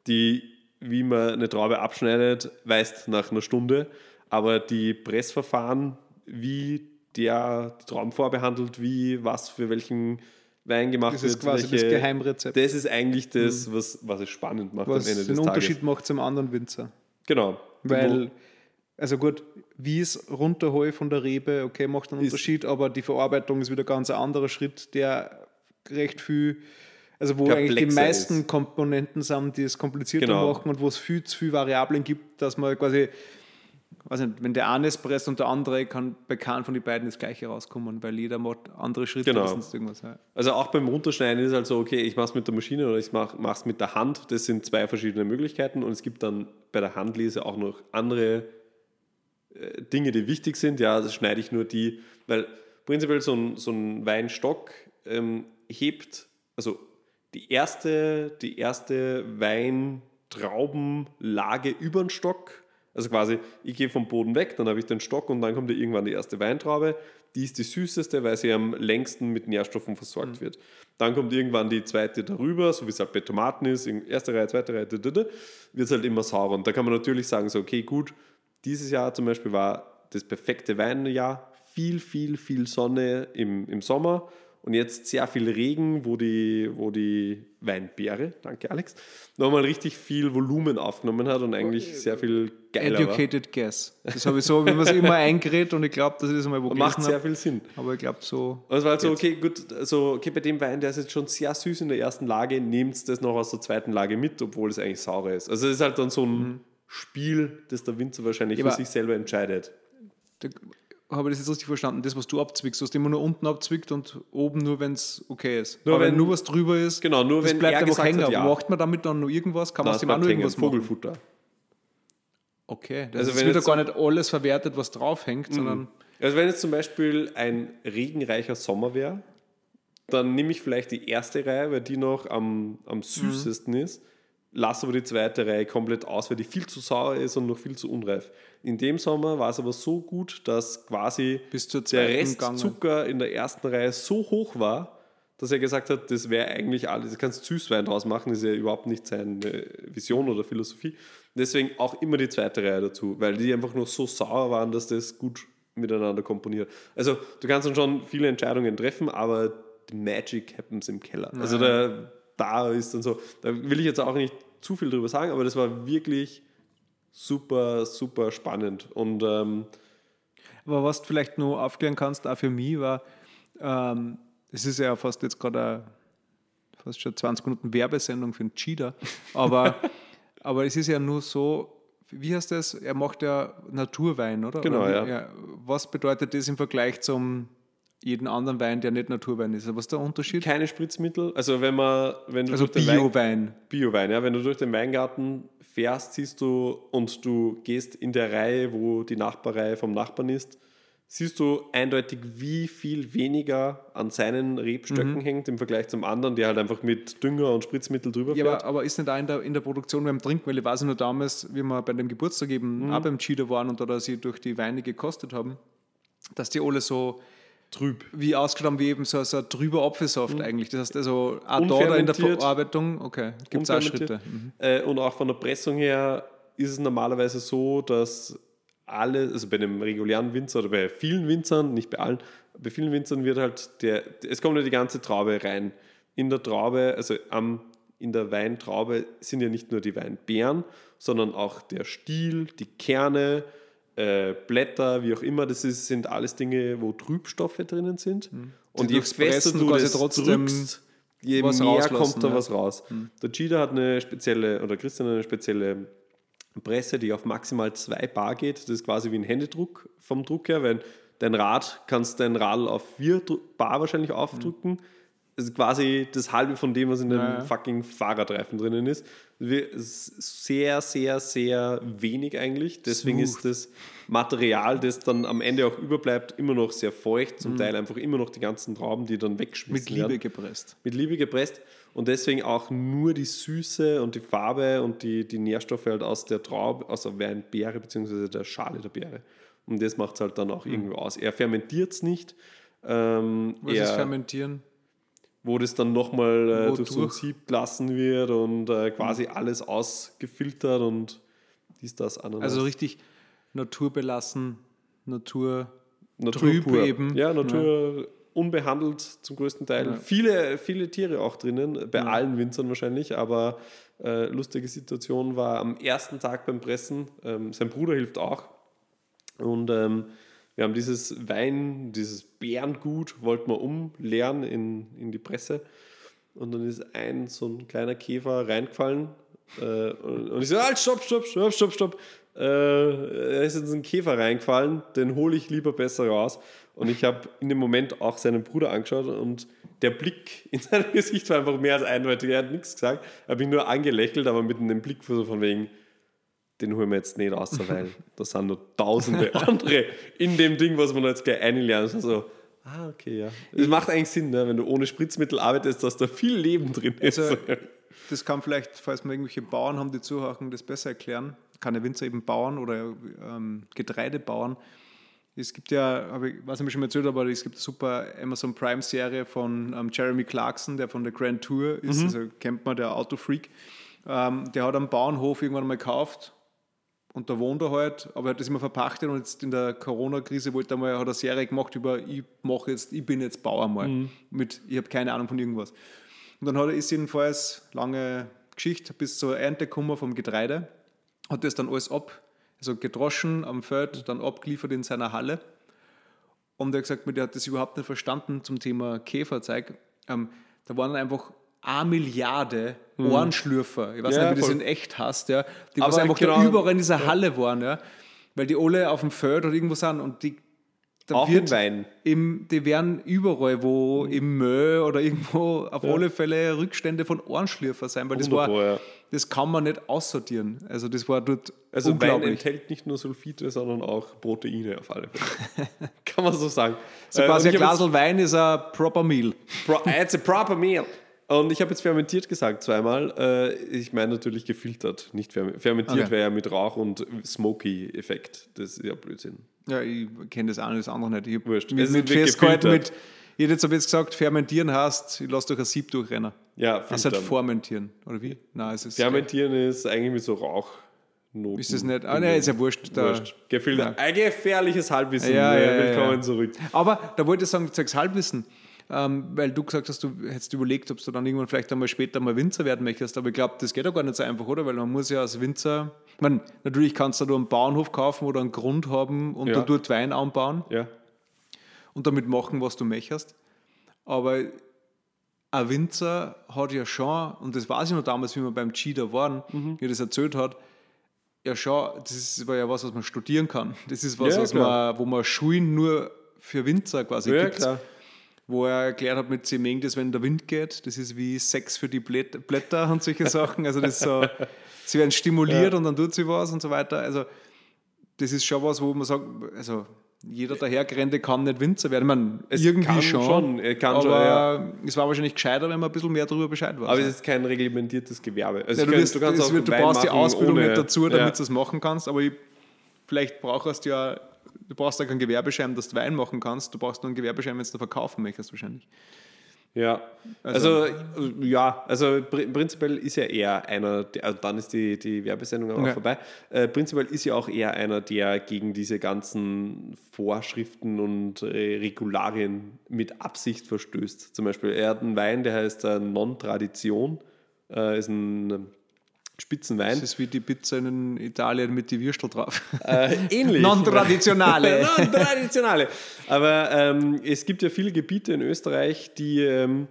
die, wie man eine Traube abschneidet, weißt nach einer Stunde, aber die Pressverfahren, wie der die Trauben vorbehandelt, wie, was für welchen Wein gemacht Das wird. ist quasi welche- das Geheimrezept, Das ist eigentlich das, was, was es spannend macht was am Ende den des Unterschied Tages. macht zum anderen Winzer. Genau. Weil, also gut, wie es runterhole von der Rebe, okay, macht einen Ist- Unterschied, aber die Verarbeitung ist wieder ganz ein anderer Schritt, der recht viel, also wo eigentlich die meisten ist. Komponenten sind, die es komplizierter Genau. machen und wo es viel zu viele Variablen gibt, dass man quasi, weiß nicht, wenn der eine Espresso und der andere kann bei keinem von den beiden das gleiche rauskommen, weil jeder macht andere Schritte Genau. irgendwas. Ja. Also auch beim Runterschneiden ist halt so, okay, ich mache es mit der Maschine oder ich mache es mit der Hand. Das sind zwei verschiedene Möglichkeiten und es gibt dann bei der Handlese auch noch andere Dinge, die wichtig sind. Ja, das schneide ich nur die, weil prinzipiell so ein, so ein Weinstock ähm, hebt, also die erste, die erste Weintraubenlage über den Stock. Also quasi, ich gehe vom Boden weg, dann habe ich den Stock und dann kommt ja irgendwann die erste Weintraube. Die ist die süßeste, weil sie am längsten mit Nährstoffen versorgt wird. Dann kommt irgendwann die zweite darüber, so wie es halt bei Tomaten ist, erste Reihe, zweite Reihe, wird es halt immer saurer. Und da kann man natürlich sagen, so, okay, gut, dieses Jahr zum Beispiel war das perfekte Weinjahr, viel, viel, viel Sonne im, im Sommer und jetzt sehr viel Regen, wo die, wo die Weinbeere, danke Alex, nochmal richtig viel Volumen aufgenommen hat und eigentlich sehr viel geiler war. Educated guess. Das habe ich so, wie man es immer eingerät und ich glaube, dass ich das mal wo Und macht sehr viel Sinn. Aber ich glaube so. Also war halt so, okay, gut, also okay, bei dem Wein, der ist jetzt schon sehr süß in der ersten Lage, nehmt das noch aus der zweiten Lage mit, obwohl es eigentlich sauer ist. Also es ist halt dann so ein Spiel, das der Winzer wahrscheinlich Ja, für sich selber entscheidet. Da habe ich das jetzt richtig verstanden? Das, was du abzwickst, du hast immer nur unten abzwickt und oben nur, wenn es okay ist. Nur aber wenn nur was drüber ist, Genau, nur das wenn bleibt er einfach hängen. hat, ja. Macht man damit dann noch irgendwas? Kann man es dem auch noch irgendwas machen? Vogelfutter. Okay, das Also also wenn jetzt gar nicht alles verwertet, was draufhängt, sondern Also wenn jetzt zum Beispiel ein regenreicher Sommer wäre, dann nehme ich vielleicht die erste Reihe, weil die noch am, am süßesten ist, lasse aber die zweite Reihe komplett aus, weil die viel zu sauer ist und noch viel zu unreif. In dem Sommer war es aber so gut, dass quasi Bis zur der zweiten Rest Gange. Zucker in der ersten Reihe so hoch war, dass er gesagt hat, das wäre eigentlich alles, du kannst Süßwein draus machen, das ist ja überhaupt nicht seine Vision oder Philosophie. Deswegen auch immer die zweite Reihe dazu, weil die einfach noch so sauer waren, dass das gut miteinander komponiert. Also du kannst dann schon viele Entscheidungen treffen, aber die Magic happens im Keller. Also da, da ist dann so, da will ich jetzt auch nicht zu viel drüber sagen, aber das war wirklich super, super spannend. Und ähm, Aber was du vielleicht nur aufklären kannst, auch für mich, war, ähm, es ist ja fast jetzt gerade fast schon 20 Minuten Werbesendung für den Cheater, aber, aber es ist ja nur so, wie heißt das? Er macht ja Naturwein, oder? Genau, oder wie, ja. Was bedeutet das im Vergleich zum jeden anderen Wein, der nicht Naturwein ist? Was ist der Unterschied? keine Spritzmittel. Also wenn man, wenn du Also durch den Wein, Bio-Wein. Biowein, ja, wenn du durch den Weingarten fährst, siehst du und du gehst in der Reihe, wo die Nachbarreihe vom Nachbarn ist, siehst du eindeutig, wie viel weniger an seinen Rebstöcken Mhm. hängt im Vergleich zum anderen, der halt einfach mit Dünger und Spritzmittel drüber Ja, fährt. aber, aber ist nicht auch in der, in der Produktion beim Trinken, weil ich weiß nur damals, wie wir bei dem Geburtstag eben Mhm. auch beim Cheater waren und da sie durch die Weine gekostet haben, dass die alle so Trüb. wie haben, wie eben so, so ein trüber Apfelsaft eigentlich. Das heißt also auch da, in der. Verarbeitung, okay, gibt es auch. Schritte. Mhm. Äh, und auch von der Pressung her ist es normalerweise so, dass alle, also bei einem regulären Winzer oder bei vielen Winzern, nicht bei allen, bei vielen Winzern wird halt der, es kommt ja die ganze Traube rein. In der Traube, also am, in der Weintraube sind ja nicht nur die Weinbeeren, sondern auch der Stiel, die Kerne, äh, Blätter, wie auch immer. Das ist, sind alles Dinge, wo Trübstoffe drinnen sind. Und je fester du das trotzdem drückst, je mehr kommt da ja. was raus. Der Cheetah hat eine spezielle, oder Christian hat eine spezielle Presse, die auf maximal 2 Bar geht. Das ist quasi wie ein Händedruck vom Druck her, weil dein Rad kannst dein Radl auf 4 Bar wahrscheinlich aufdrücken. Das ist quasi das halbe von dem, was in dem ja. fucking Fahrradreifen drinnen ist. Sehr, sehr, sehr wenig eigentlich. Deswegen Smooth. ist das Material, das dann am Ende auch überbleibt, immer noch sehr feucht. Mhm. Zum Teil einfach immer noch die ganzen Trauben, die dann Mit weggeschmissen Liebe werden gepresst. mit Liebe gepresst und deswegen auch nur die Süße und die Farbe und die, die Nährstoffe halt aus der Traube, aus der Weinbeere bzw. der Schale der Beere. Und das macht es halt dann auch irgendwie aus. Er fermentiert es nicht. Ähm, Was ist er, Fermentieren? Wo das dann nochmal äh, durch so ein? Sieb gelassen wird und äh, quasi alles ausgefiltert und dies, das, Ananas. Also richtig naturbelassen, Natur Natur Trüb pur. eben. Ja, Natur unbehandelt zum größten Teil. Ja. Viele, viele Tiere auch drinnen, bei allen Winzern wahrscheinlich, aber äh, lustige Situation war am ersten Tag beim Pressen, ähm, sein Bruder hilft auch und ähm, wir haben dieses Wein, dieses Bärengut, wollten wir umleeren in, in die Presse und dann ist ein so ein kleiner Käfer reingefallen äh, und, und ich so, halt, stopp, stopp, stopp, stopp, stopp. Äh, da ist jetzt ein Käfer reingefallen, den hole ich lieber besser raus. Und ich habe in dem Moment auch seinen Bruder angeschaut und der Blick in seinem Gesicht war einfach mehr als eindeutig. Er hat nichts gesagt, habe ihn nur angelächelt, aber mit einem Blick von wegen, den holen wir jetzt nicht raus, weil da sind noch tausende andere in dem Ding, was man jetzt gleich einlernen. So, ah, okay, ja. Es macht eigentlich Sinn, ne? wenn du ohne Spritzmittel arbeitest, dass da viel Leben drin ist. Also, das kann vielleicht, falls wir irgendwelche Bauern haben, die zuhören, das besser erklären. Keine Winzer eben Bauern oder ähm, Getreidebauern. Es gibt ja, habe ich, weiß nicht, ob ich schon mal erzählt habe, aber es gibt eine super Amazon Prime-Serie von ähm, Jeremy Clarkson, der von der Grand Tour ist, Mhm. also kennt man, der Autofreak. Ähm, der hat einen Bauernhof irgendwann mal gekauft und da wohnt er halt, aber er hat das immer verpachtet und jetzt in der Corona-Krise wollte er mal, hat er eine Serie gemacht über, ich mache jetzt, ich bin jetzt Bauer mal. Mhm. Mit, ich habe keine Ahnung von irgendwas. Und dann hat er ist jedenfalls lange Geschichte bis zur Ernte gekommen vom Getreide, hat das dann alles ab, also gedroschen am Feld, dann abgeliefert in seiner Halle. Und er hat gesagt, der hat das überhaupt nicht verstanden zum Thema Käferzeug. Ähm, da waren dann einfach eine Milliarde Ohrenschlürfer. Ich weiß. Ja, nicht, wie das voll. in echt heißt, ja. Die Aber was einfach genau- überall in dieser Halle waren, ja. Weil die alle auf dem Feld oder irgendwo sind und die da Auch wird im Wein. Im, die werden überall, wo im Müll oder irgendwo auf alle Fälle Rückstände von Ohrenschlürfer sein, weil das war, ja. das kann man nicht aussortieren. Also das war dort Also Wein unglaublich. enthält nicht nur Sulfite, sondern auch Proteine auf alle Fälle. Kann man so sagen. So Äh, quasi und ein Glas Wein ist ein proper Meal. Pro, it's a proper meal. Und ich habe jetzt fermentiert gesagt zweimal. Äh, ich meine natürlich gefiltert, nicht ferm fermentiert Okay. wäre ja mit Rauch und Smoky-Effekt. Das ist ja Blödsinn. Ja, ich kenne das eine, das andere nicht. Ich Wurscht. Mit, Es mit festgehalten mit, ich hätte jetzt aber jetzt gesagt, fermentieren heißt, ich lasse durch ein Sieb durchrennen. Ja, Das ist halt filtern. fermentieren, oder wie? Nein, es ist. Fermentieren ist eigentlich mit so Rauchnoten. Ist das nicht? Ah, nein, ist ja wurscht. Wurscht. Gefiltert. Ein gefährliches Halbwissen. Ja, Äh, ja, ja, Willkommen zurück. Aber da wollte ich sagen, zwecks Halbwissen, ähm, weil du gesagt hast, du hättest überlegt, ob du dann irgendwann vielleicht einmal später mal Winzer werden möchtest. Aber ich glaube, das geht doch gar nicht so einfach, oder? Weil man muss ja als Winzer, ich meine, natürlich kannst du da einen Bauernhof kaufen oder einen Grund haben und Ja. da dort Wein anbauen Ja. und damit machen, was du möchtest. Aber ein Winzer hat ja schon, und das weiß ich noch damals, wie wir beim Cheater waren, Mhm. wie er das erzählt hat, ja schon, das ist, war ja was, was man studieren kann. Das ist was, Ja, was man, wo man Schulen nur für Winzer quasi Ja, gibt. klar. Wo er erklärt hat mit Zemeng, dass wenn der Wind geht, das ist wie Sex für die Blät- Blätter und solche Sachen. Also das so, sie werden stimuliert und dann tut sie was und so weiter. Also das ist schon was, wo man sagt, also jeder dahergerennte kann nicht Winzer werden. Meine, Es irgendwie kann schon. schon, er kann aber schon, ja. es war wahrscheinlich gescheiter, wenn man ein bisschen mehr darüber Bescheid weiß. Aber es ist kein reglementiertes Gewerbe. Also ja, du, ich wirst, kann- es wird, du brauchst die Ausbildung ohne- nicht dazu, damit ja. du das machen kannst, aber ich, vielleicht brauchst du ja, du brauchst ja keinen Gewerbeschein, dass du Wein machen kannst, du brauchst nur einen Gewerbeschein, wenn du verkaufen möchtest wahrscheinlich. Ja, also, äh, ja, also pr- prinzipiell ist ja eher einer, also dann ist die, die Werbesendung auch Okay. vorbei. Äh, prinzipiell ist ja auch eher einer, der gegen diese ganzen Vorschriften und äh, Regularien mit Absicht verstößt. Zum Beispiel, er hat einen Wein, der heißt äh, Non-Tradition, äh, ist ein Spitzenwein. Das ist wie die Pizza in Italien mit die Würstel drauf. Äh, ähnlich. Non-traditionale. Non-traditionale. Aber ähm, es gibt ja viele Gebiete in Österreich, die, ähm,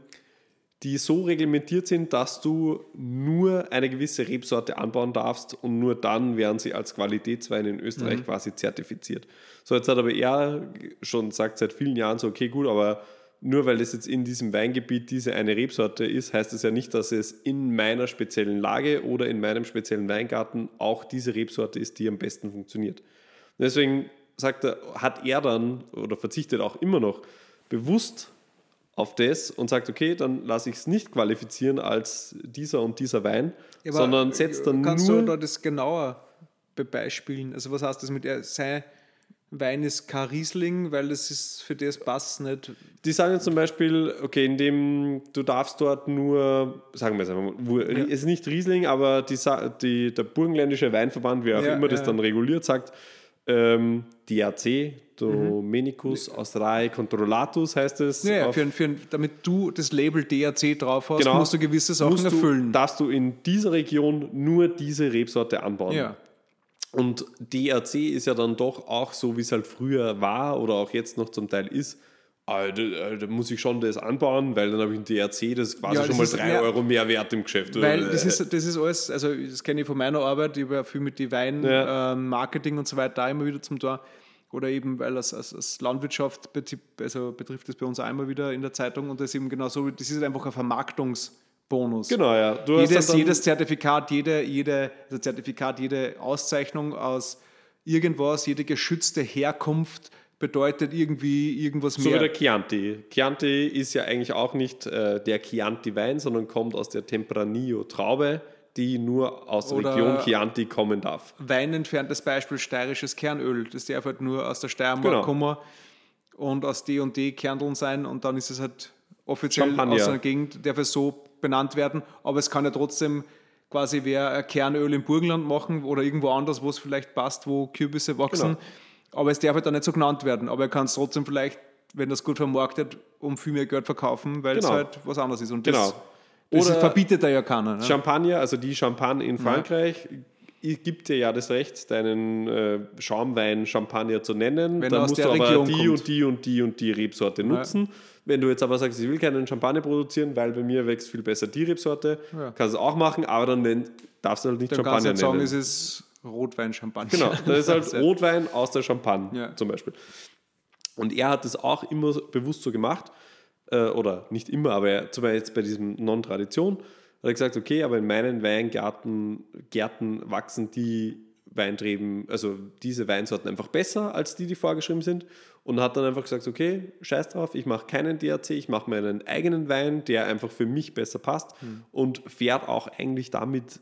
die so reglementiert sind, dass du nur eine gewisse Rebsorte anbauen darfst und nur dann werden sie als Qualitätswein in Österreich Mhm. quasi zertifiziert. So, jetzt hat aber er schon sagt seit vielen Jahren so, okay, gut, aber nur weil das jetzt in diesem Weingebiet diese eine Rebsorte ist, heißt es ja nicht, dass es in meiner speziellen Lage oder in meinem speziellen Weingarten auch diese Rebsorte ist, die am besten funktioniert. Deswegen sagt er, hat er dann oder verzichtet auch immer noch bewusst auf das und sagt, okay, dann lasse ich es nicht qualifizieren als dieser und dieser Wein, sondern setzt dann Kannst nur du da das genauer bebeispielen? Also was heißt das mit, er, sein Wein ist kein Riesling, weil das ist für das passt nicht. Die sagen jetzt zum Beispiel, okay, indem du darfst dort nur, sagen wir es einfach mal, wo- es ist nicht Riesling, aber die, die, der burgenländische Weinverband, wie auch Ja, immer das ja. dann reguliert, sagt, ähm, DAC, Domenicus Austrae Controllatus heißt es. Mhm. Ja, ja für, für, damit du das Label DAC drauf hast, Genau. musst du gewisse Sachen musst du, erfüllen. darfst du in dieser Region nur diese Rebsorte anbauen. ja. Und DRC ist ja dann doch auch so, wie es halt früher war oder auch jetzt noch zum Teil ist. Ah, da, äh, da muss ich schon das anbauen, weil dann habe ich ein DRC, das ist quasi Ja, schon das mal ist 3 mehr- Euro mehr wert im Geschäft. Weil das ist, das ist alles, also das kenne ich von meiner Arbeit, ich habe ja viel mit die Wein, Ja. ähm, Marketing und so weiter da immer wieder zum Tor. Oder eben, weil als, als, als Landwirtschaft betrifft, also betrifft das bei uns auch immer wieder in der Zeitung und das ist eben genau so, das ist einfach ein Vermarktungsbonus. Genau, ja. Du Jedes, dann, jedes Zertifikat, jede, jede, also Zertifikat, jede Auszeichnung aus irgendwas, jede geschützte Herkunft bedeutet irgendwie irgendwas so wie mehr. der Chianti. Chianti ist ja eigentlich auch nicht äh, der Chianti-Wein, sondern kommt aus der Tempranillo-Traube, die nur aus der Oder- Region Chianti kommen darf. Wein entferntes Beispiel steirisches Kernöl. Das darf halt nur aus der Steiermark Genau. kommen und aus D und D Kerneln sein und dann ist es halt offiziell Champagner. aus einer Gegend, darf es so benannt werden, aber es kann ja trotzdem quasi wer ein Kernöl im Burgenland machen oder irgendwo anders, wo es vielleicht passt, wo Kürbisse wachsen. Genau. Aber es darf halt dann nicht so genannt werden. Aber er kann es trotzdem vielleicht, wenn das gut vermarktet, um viel mehr Geld verkaufen, weil es Genau. halt was anderes ist. Und Genau. das, das Oder- verbietet da ja keiner. Ne? Champagner, also die Champagne in Frankreich, i- gibt dir ja das Recht, deinen äh, Schaumwein Champagner zu nennen. Wenn Dann er aus musst der du aber Region die kommt. und die und die und die Rebsorte nutzen. Wenn du jetzt aber sagst, ich will keinen Champagner produzieren, weil bei mir wächst viel besser die Rebsorte, kannst du es auch machen, aber dann nenn, darfst du halt nicht Dann kannst du Champagner sagen, nennen. es ist Rotwein-Champagner. Genau, das ist halt Rotwein aus der Champagne Ja. zum Beispiel. Und er hat das auch immer bewusst so gemacht, äh, oder nicht immer, aber er, zum Beispiel jetzt bei diesem Non-Tradition, hat er gesagt, okay, aber in meinen Weingärten Gärten wachsen die Weintreben, also diese Weinsorten einfach besser als die, die vorgeschrieben sind. Und hat dann einfach gesagt, okay, scheiß drauf, ich mache keinen DRC, ich mache meinen eigenen Wein, der einfach für mich besser passt Hm. und fährt auch eigentlich damit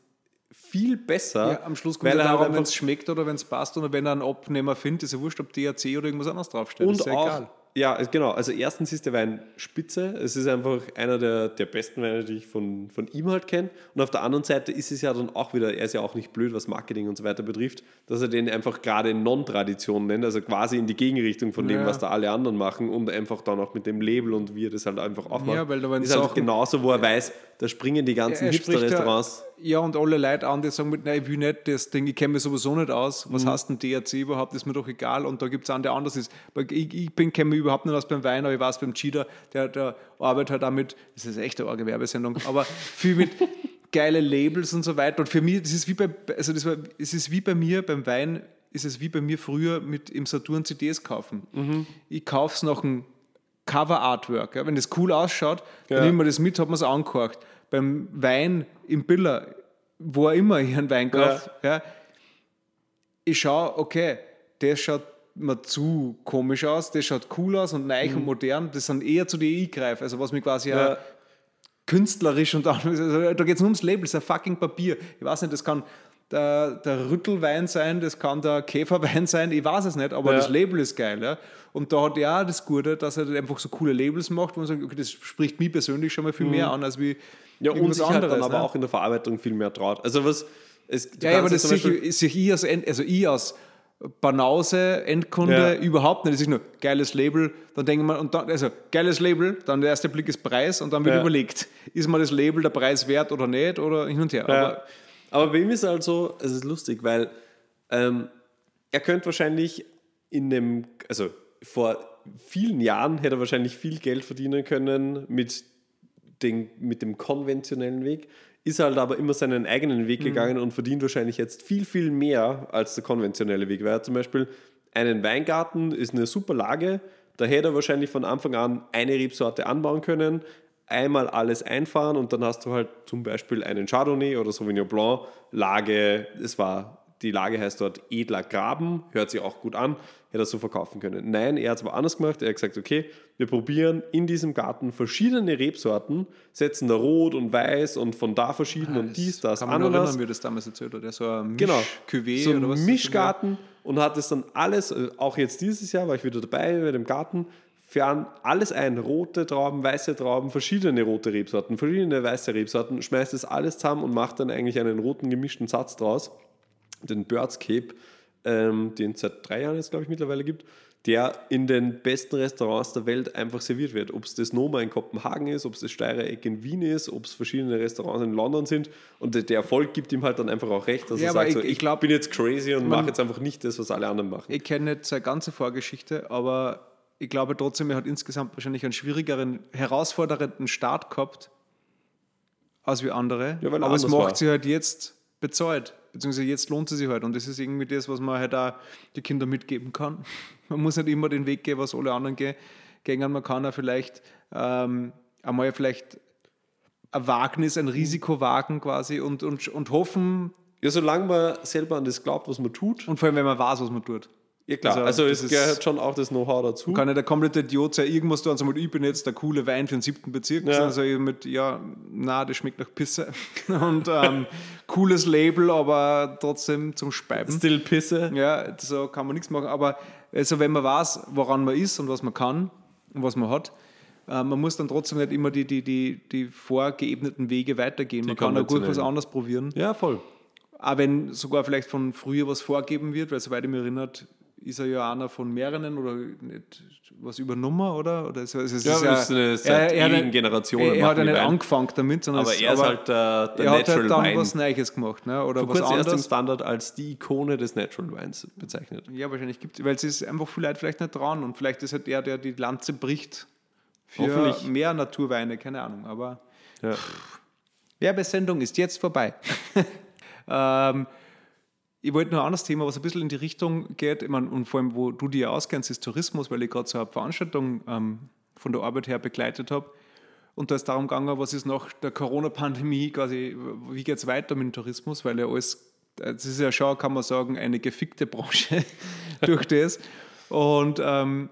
viel besser. Ja, am Schluss kommt weil es darum, wenn es schmeckt oder wenn es passt oder wenn er einen Abnehmer findet, ist ja wurscht, ob DRC oder irgendwas anderes draufsteht. Und ist ja auch, egal. Ja, genau. Also erstens ist der Wein spitze. Es ist einfach einer der, der besten Weine, die ich von, von ihm halt kenne. Und auf der anderen Seite ist es ja dann auch wieder, er ist ja auch nicht blöd, was Marketing und so weiter betrifft, dass er den einfach gerade Non-Tradition nennt, also quasi in die Gegenrichtung von dem, Ja. was da alle anderen machen und einfach dann auch mit dem Label und wie er das halt einfach aufmacht. Ja, weil da ist halt genauso, wo er weiß, da springen die ganzen Er Hipster-Restaurants. Ja, und alle Leute an, die sagen, mit, nein, ich will nicht das Ding, ich kenne mich sowieso nicht aus. Mhm. Was heißt denn DRC überhaupt? Ist mir doch egal. Und da gibt es einen, der anders ist. Ich, ich bin- kenne mich überhaupt nicht aus beim Wein, aber ich weiß beim Cheater, der, der arbeitet halt damit, das ist echt eine arge Werbesendung, aber viel mit geile Labels und so weiter. Und für mich, das ist wie bei, also das war, es ist wie bei mir beim Wein, ist es wie bei mir früher mit im Saturn CDs kaufen. Mhm. Ich kaufe es nach einem Cover-Artwork. Ja. Wenn das cool ausschaut, dann Ja. nehmen wir das mit, hat man es angehört. Beim Wein im Biller, wo er immer ich einen Wein kaufe, ja. ich schaue, okay, der schaut mir zu komisch aus, der schaut cool aus und neu und modern. Das sind eher zu die ich greife, also was mich quasi Mhm. Ja. ja. künstlerisch und auch, also da geht es nur ums Label, es ist ein fucking Papier. Ich weiß nicht, das kann der, der Rüttelwein sein, das kann der Käferwein sein, ich weiß es nicht, aber Ja. das Label ist geil. Ja? Und da hat er auch das Gute, dass er einfach so coole Labels macht, wo man sagt, okay, das spricht mich persönlich schon mal viel mehr an, als wie Mhm. Ja, und sich halt dann anderes, aber ne? auch in der Verarbeitung viel mehr traut. Also was... Es, Ja, ja, aber das sehe Beispiel- ich, als, also ich als Banause, Endkunde Ja. überhaupt nicht. Das ist nur geiles Label, dann denkt man, und dann, also geiles Label, dann der erste Blick ist Preis und dann wird Ja. überlegt, ist mir das Label der Preis wert oder nicht oder hin und her. Ja. Aber Aber bei ihm ist halt so, es ist lustig, weil ähm, er könnte wahrscheinlich in dem, also vor vielen Jahren hätte er wahrscheinlich viel Geld verdienen können mit, den, mit dem konventionellen Weg, ist halt aber immer seinen eigenen Weg gegangen und verdient wahrscheinlich jetzt viel, viel mehr als der konventionelle Weg. Weil er zum Beispiel einen Weingarten ist eine super Lage, da hätte er wahrscheinlich von Anfang an eine Rebsorte anbauen können, einmal alles einfahren und dann hast du halt zum Beispiel einen Chardonnay oder Sauvignon Blanc, Lage, es war, die Lage heißt dort Edler Graben, hört sich auch gut an, hätte er so verkaufen können. Nein, er hat es aber anders gemacht, er hat gesagt, okay, wir probieren in diesem Garten verschiedene Rebsorten, setzen da Rot und Weiß und von da verschieden und dies, das, kann man Ananas. erinnern, wie das damals erzählt hat. So ein Genau. So oder was? ein Mischgarten und hat es dann alles, äh, auch jetzt dieses Jahr war ich wieder dabei bei dem Garten, fern alles ein, rote Trauben, weiße Trauben, verschiedene rote Rebsorten, verschiedene weiße Rebsorten, schmeißt das alles zusammen und macht dann eigentlich einen roten gemischten Satz draus, den Birdscape. ähm, den es seit drei Jahren jetzt, glaube ich, mittlerweile gibt, der in den besten Restaurants der Welt einfach serviert wird. Ob es das Noma in Kopenhagen ist, ob es das Steirer Eck in Wien ist, ob es verschiedene Restaurants in London sind. Und der Erfolg gibt ihm halt dann einfach auch recht. Also Ja, er sagt ich- so, ich ich, glaub- bin jetzt crazy und mache jetzt einfach nicht das, was alle anderen machen. Ich kenne nicht seine ganze Vorgeschichte, aber ich glaube trotzdem, er hat insgesamt wahrscheinlich einen schwierigeren, herausfordernden Start gehabt als wie andere. Ja, er aber es macht war. sich halt jetzt bezahlt, beziehungsweise jetzt lohnt es sich halt. Und das ist irgendwie das, was man halt auch die Kinder mitgeben kann. Man muss nicht immer den Weg gehen, was alle anderen gehen. gehen. Man kann auch vielleicht ähm, einmal vielleicht ein Wagnis, ein Risiko wagen quasi und, und, und hoffen, Ja, solange man selber an das glaubt, was man tut. und vor allem, wenn man weiß, was man tut. Ja, klar. Also, Also, es gehört schon auch das Know-how dazu. kann nicht der komplette Idiot sein, irgendwas tun, sagen, ich bin jetzt der coole Wein für den siebten Bezirk. Ja. Also ich mit, ja, na, das schmeckt nach Pisse. Und ähm, cooles Label, aber trotzdem zum Speiben. Still Pisse. Ja, so kann man nichts machen. Aber also wenn man weiß, woran man ist und was man kann und was man hat, äh, man muss dann trotzdem nicht immer die, die, die, die vorgeebneten Wege weitergehen. man kann auch gut was anderes probieren. Ja, voll. Auch wenn sogar vielleicht von früher was vorgeben wird, weil soweit ich mich erinnert, ist er ja einer von mehreren oder nicht was übernommen, oder? oder es, es, es Ja, das ist eine seit er hat ewigen Generationen Er, hat ja nicht Wein. angefangen damit, sondern Aber es, er ist halt der, der er hat Natural halt dann Wine. was Neues gemacht, ne? oder Vor was kurzem erst im. Standard als die Ikone des Natural Wines bezeichnet. Ja, wahrscheinlich gibt es, weil es ist einfach viele Leute vielleicht nicht dran und vielleicht ist halt er, der die Lanze bricht für mehr Naturweine, keine Ahnung, aber Ja. Werbesendung ist jetzt vorbei. ähm, ich wollte noch ein anderes Thema, was ein bisschen in die Richtung geht, ich meine, und vor allem, wo du dir auskennst, ist Tourismus, weil ich gerade so eine Veranstaltung ähm, von der Arbeit her begleitet habe. Und da ist darum gegangen, was ist nach der Corona-Pandemie quasi, wie geht es weiter mit dem Tourismus, weil ja alles, das ist ja schon, kann man sagen, eine gefickte Branche durch das. Und ähm,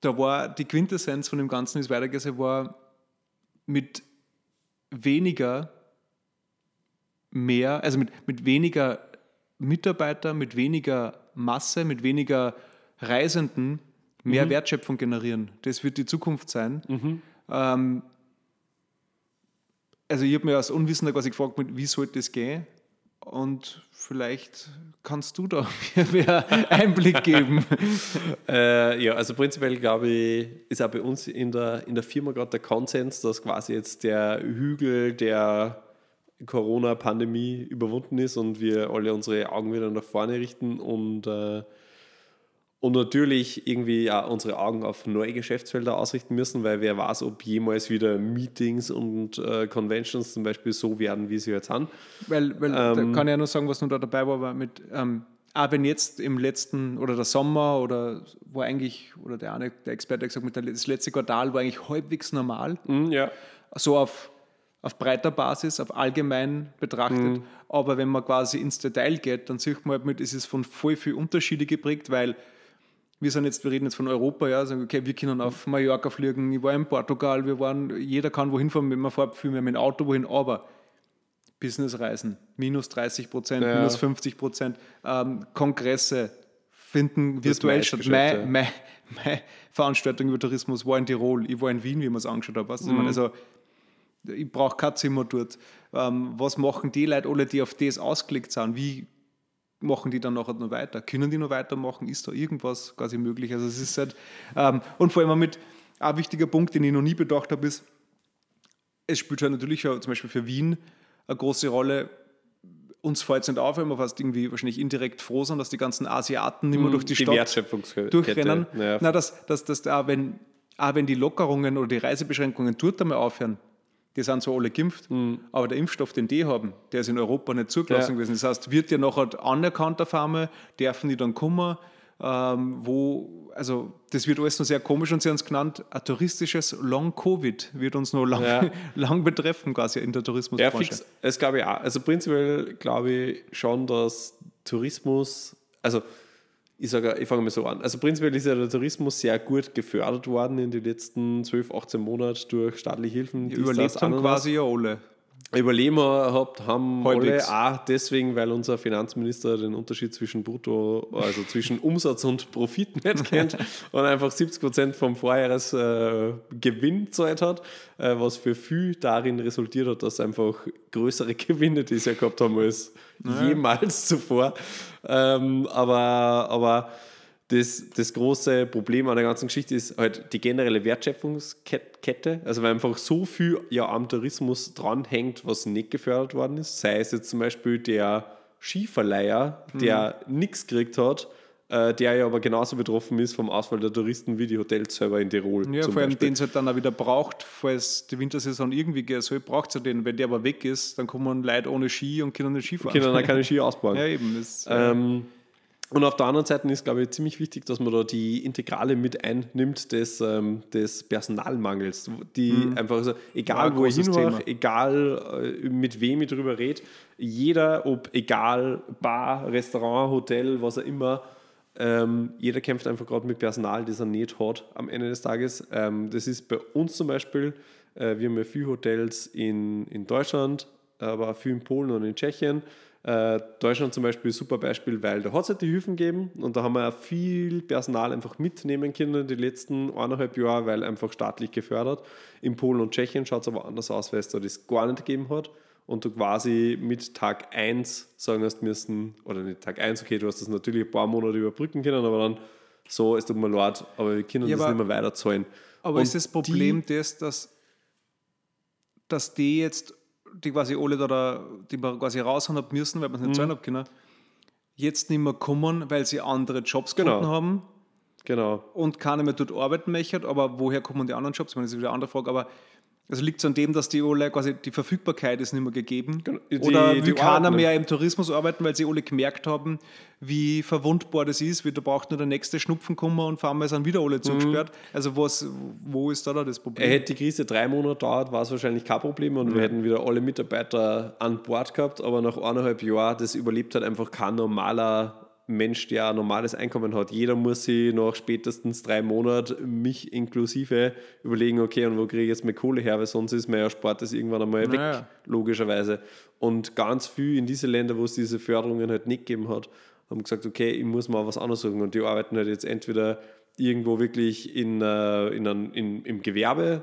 da war die Quintessenz von dem Ganzen, wie es weitergeht, war mit weniger mehr, also mit, mit weniger Mitarbeiter, mit weniger Masse, mit weniger Reisenden mehr Wertschöpfung generieren. Das wird die Zukunft sein. Ähm, also ich habe mir als Unwissender quasi gefragt, wie sollte das gehen? Und vielleicht kannst du da mir mehr Einblick geben. Äh, ja, also prinzipiell glaube ich, ist auch bei uns in der, in der Firma gerade der Konsens, dass quasi jetzt der Hügel der Corona-Pandemie überwunden ist und wir alle unsere Augen wieder nach vorne richten und, äh, und natürlich irgendwie auch unsere Augen auf neue Geschäftsfelder ausrichten müssen, weil wer weiß, ob jemals wieder Meetings und äh, Conventions zum Beispiel so werden, wie sie jetzt sind. Weil, weil da Ähm. kann ich ja nur sagen, was nur da dabei war, war mit, ähm, auch wenn jetzt im letzten oder der Sommer oder wo eigentlich, oder der eine, der Experte hat gesagt, das letzte Quartal war eigentlich halbwegs normal, Mhm, ja. so auf, auf breiter Basis, auf allgemein betrachtet. Mhm. Aber wenn man quasi ins Detail geht, dann sieht man halt mit, es ist von voll viel Unterschiede geprägt, weil wir sind jetzt, wir reden jetzt von Europa, ja, sagen, okay, wir können auf Mallorca fliegen, ich war in Portugal, wir waren, jeder kann wohin fahren, wenn man fährt, viel mehr mit dem Auto wohin, aber Businessreisen, minus 30 Prozent, Ja. minus 50 Prozent, ähm, Kongresse finden virtuell statt. Meine, meine, meine Veranstaltung über Tourismus war in Tirol, ich war in Wien, wie man es angeschaut hat. Weißt du, meine? also, ich brauche kein Zimmer dort. Ähm, was machen die Leute alle, die auf das ausgelegt sind? Wie machen die dann nachher noch weiter? Können die noch weitermachen? Ist da irgendwas quasi möglich? Also es ist halt, ähm, und vor allem mit ein wichtiger Punkt, den ich noch nie bedacht habe, ist, es spielt halt natürlich auch zum Beispiel für Wien eine große Rolle. Uns fällt es nicht auf, weil wir fast irgendwie wahrscheinlich indirekt froh sind, dass die ganzen Asiaten nicht mehr durch die, Die Stadt durchrennen. Ja. Na, dass, dass, dass da, wenn, auch wenn die Lockerungen oder die Reisebeschränkungen dort einmal aufhören, die sind zwar alle geimpft, aber der Impfstoff, den die haben, der ist in Europa nicht zugelassen Ja. gewesen. Das heißt, wird ja nachher anerkannt auf einmal, dürfen die dann kommen, ähm, wo, also das wird alles noch sehr komisch und sie haben es genannt, ein touristisches Long-Covid wird uns noch lang, Ja. lang betreffen quasi in der Ja, Tourismusbranche. fix. Das glaube ich auch. Also prinzipiell glaube ich schon, dass Tourismus, also ich sage, ich fange mal so an. Also prinzipiell ist ja der Tourismus sehr gut gefördert worden in den letzten 12, 18 Monaten durch staatliche Hilfen. dies, Überlebt das, haben quasi ja alle. Überleben gehabt haben Halbwegs. alle auch deswegen, weil unser Finanzminister den Unterschied zwischen Brutto, also zwischen Umsatz und Profit nicht kennt und einfach 70 Prozent vom Vorjahres äh, gezahlt hat, äh, was für viel darin resultiert hat, dass einfach größere Gewinne dieses Jahr gehabt haben als jemals zuvor. Ähm, aber, aber das, das große Problem an der ganzen Geschichte ist halt die generelle Wertschöpfungskette. Also weil einfach so viel ja am Tourismus dranhängt, was nicht gefördert worden ist. Sei es jetzt zum Beispiel der Skiverleiher, der nichts gekriegt hat, der ja aber genauso betroffen ist vom Ausfall der Touristen wie die Hotels selber in Tirol. Ja, vor allem Beispiel. den es halt dann auch wieder braucht, falls die Wintersaison irgendwie gehen soll, braucht es ja den. Wenn der aber weg ist, dann kommen Leute ohne Ski und können nicht Skifahren. Können dann keine Ski ausbauen. Ja, eben. Das, äh, Ähm, und auf der anderen Seite ist, glaube ich, ziemlich wichtig, dass man da die Integrale mit einnimmt des, ähm, des Personalmangels. Die einfach, also, egal Ja, wo ich Thema. egal äh, mit wem ich darüber rede, jeder, ob egal Bar, Restaurant, Hotel, was auch immer, ähm, jeder kämpft einfach gerade mit Personal, das er nicht hat am Ende des Tages. Ähm, das ist bei uns zum Beispiel, äh, wir haben ja viele Hotels in, in Deutschland, aber auch viel in Polen und in Tschechien. Äh, Deutschland zum Beispiel ist ein super Beispiel, weil da hat es halt die Hilfen gegeben und da haben wir auch viel Personal einfach mitnehmen können die letzten eineinhalb Jahre, weil einfach staatlich gefördert. In Polen und Tschechien schaut es aber anders aus, weil es da das gar nicht gegeben hat und du quasi mit Tag 1 sagen hast müssen, oder nicht Tag 1, okay, du hast das natürlich ein paar Monate überbrücken können, aber dann so, es tut mir leid, aber wir können Ja, das aber- nicht mehr weiterzahlen. aber Und ist das Problem das, dass, dass die jetzt, die quasi alle da, da die wir quasi raushauen haben müssen, weil wir es Mhm. nicht zahlen haben können, jetzt nicht mehr kommen, weil sie andere Jobs Genau. gefunden haben Die, genau. und keiner mehr dort arbeiten möchte, aber woher kommen die anderen Jobs? Ich meine, das ist wieder eine andere Frage, aber also liegt es an dem, dass die alle quasi die Verfügbarkeit ist nicht mehr gegeben? Genau, die- Oder die keiner mehr im Tourismus arbeiten, weil sie alle gemerkt haben, wie verwundbar das ist, wie da braucht nur der nächste Schnupfen kommen und vor allem sind wieder alle Mhm. zugesperrt. Also was, wo ist da, da das Problem? Hätte die Krise drei Monate dauert, war es wahrscheinlich kein Problem und wir hätten wieder alle Mitarbeiter an Bord gehabt, aber nach eineinhalb Jahren, das überlebt halt einfach kein normaler Mensch, der ein normales Einkommen hat. Jeder muss sich nach spätestens drei Monaten, mich inklusive, überlegen, okay, und wo kriege ich jetzt meine Kohle her, weil sonst ist mein Erspart das irgendwann einmal weg, Ja. logischerweise. Und ganz viel in diese Länder, wo es diese Förderungen halt nicht gegeben hat, haben gesagt, okay, ich muss mal was anderes suchen. Und die arbeiten halt jetzt entweder irgendwo wirklich in, äh, in, in, im Gewerbe,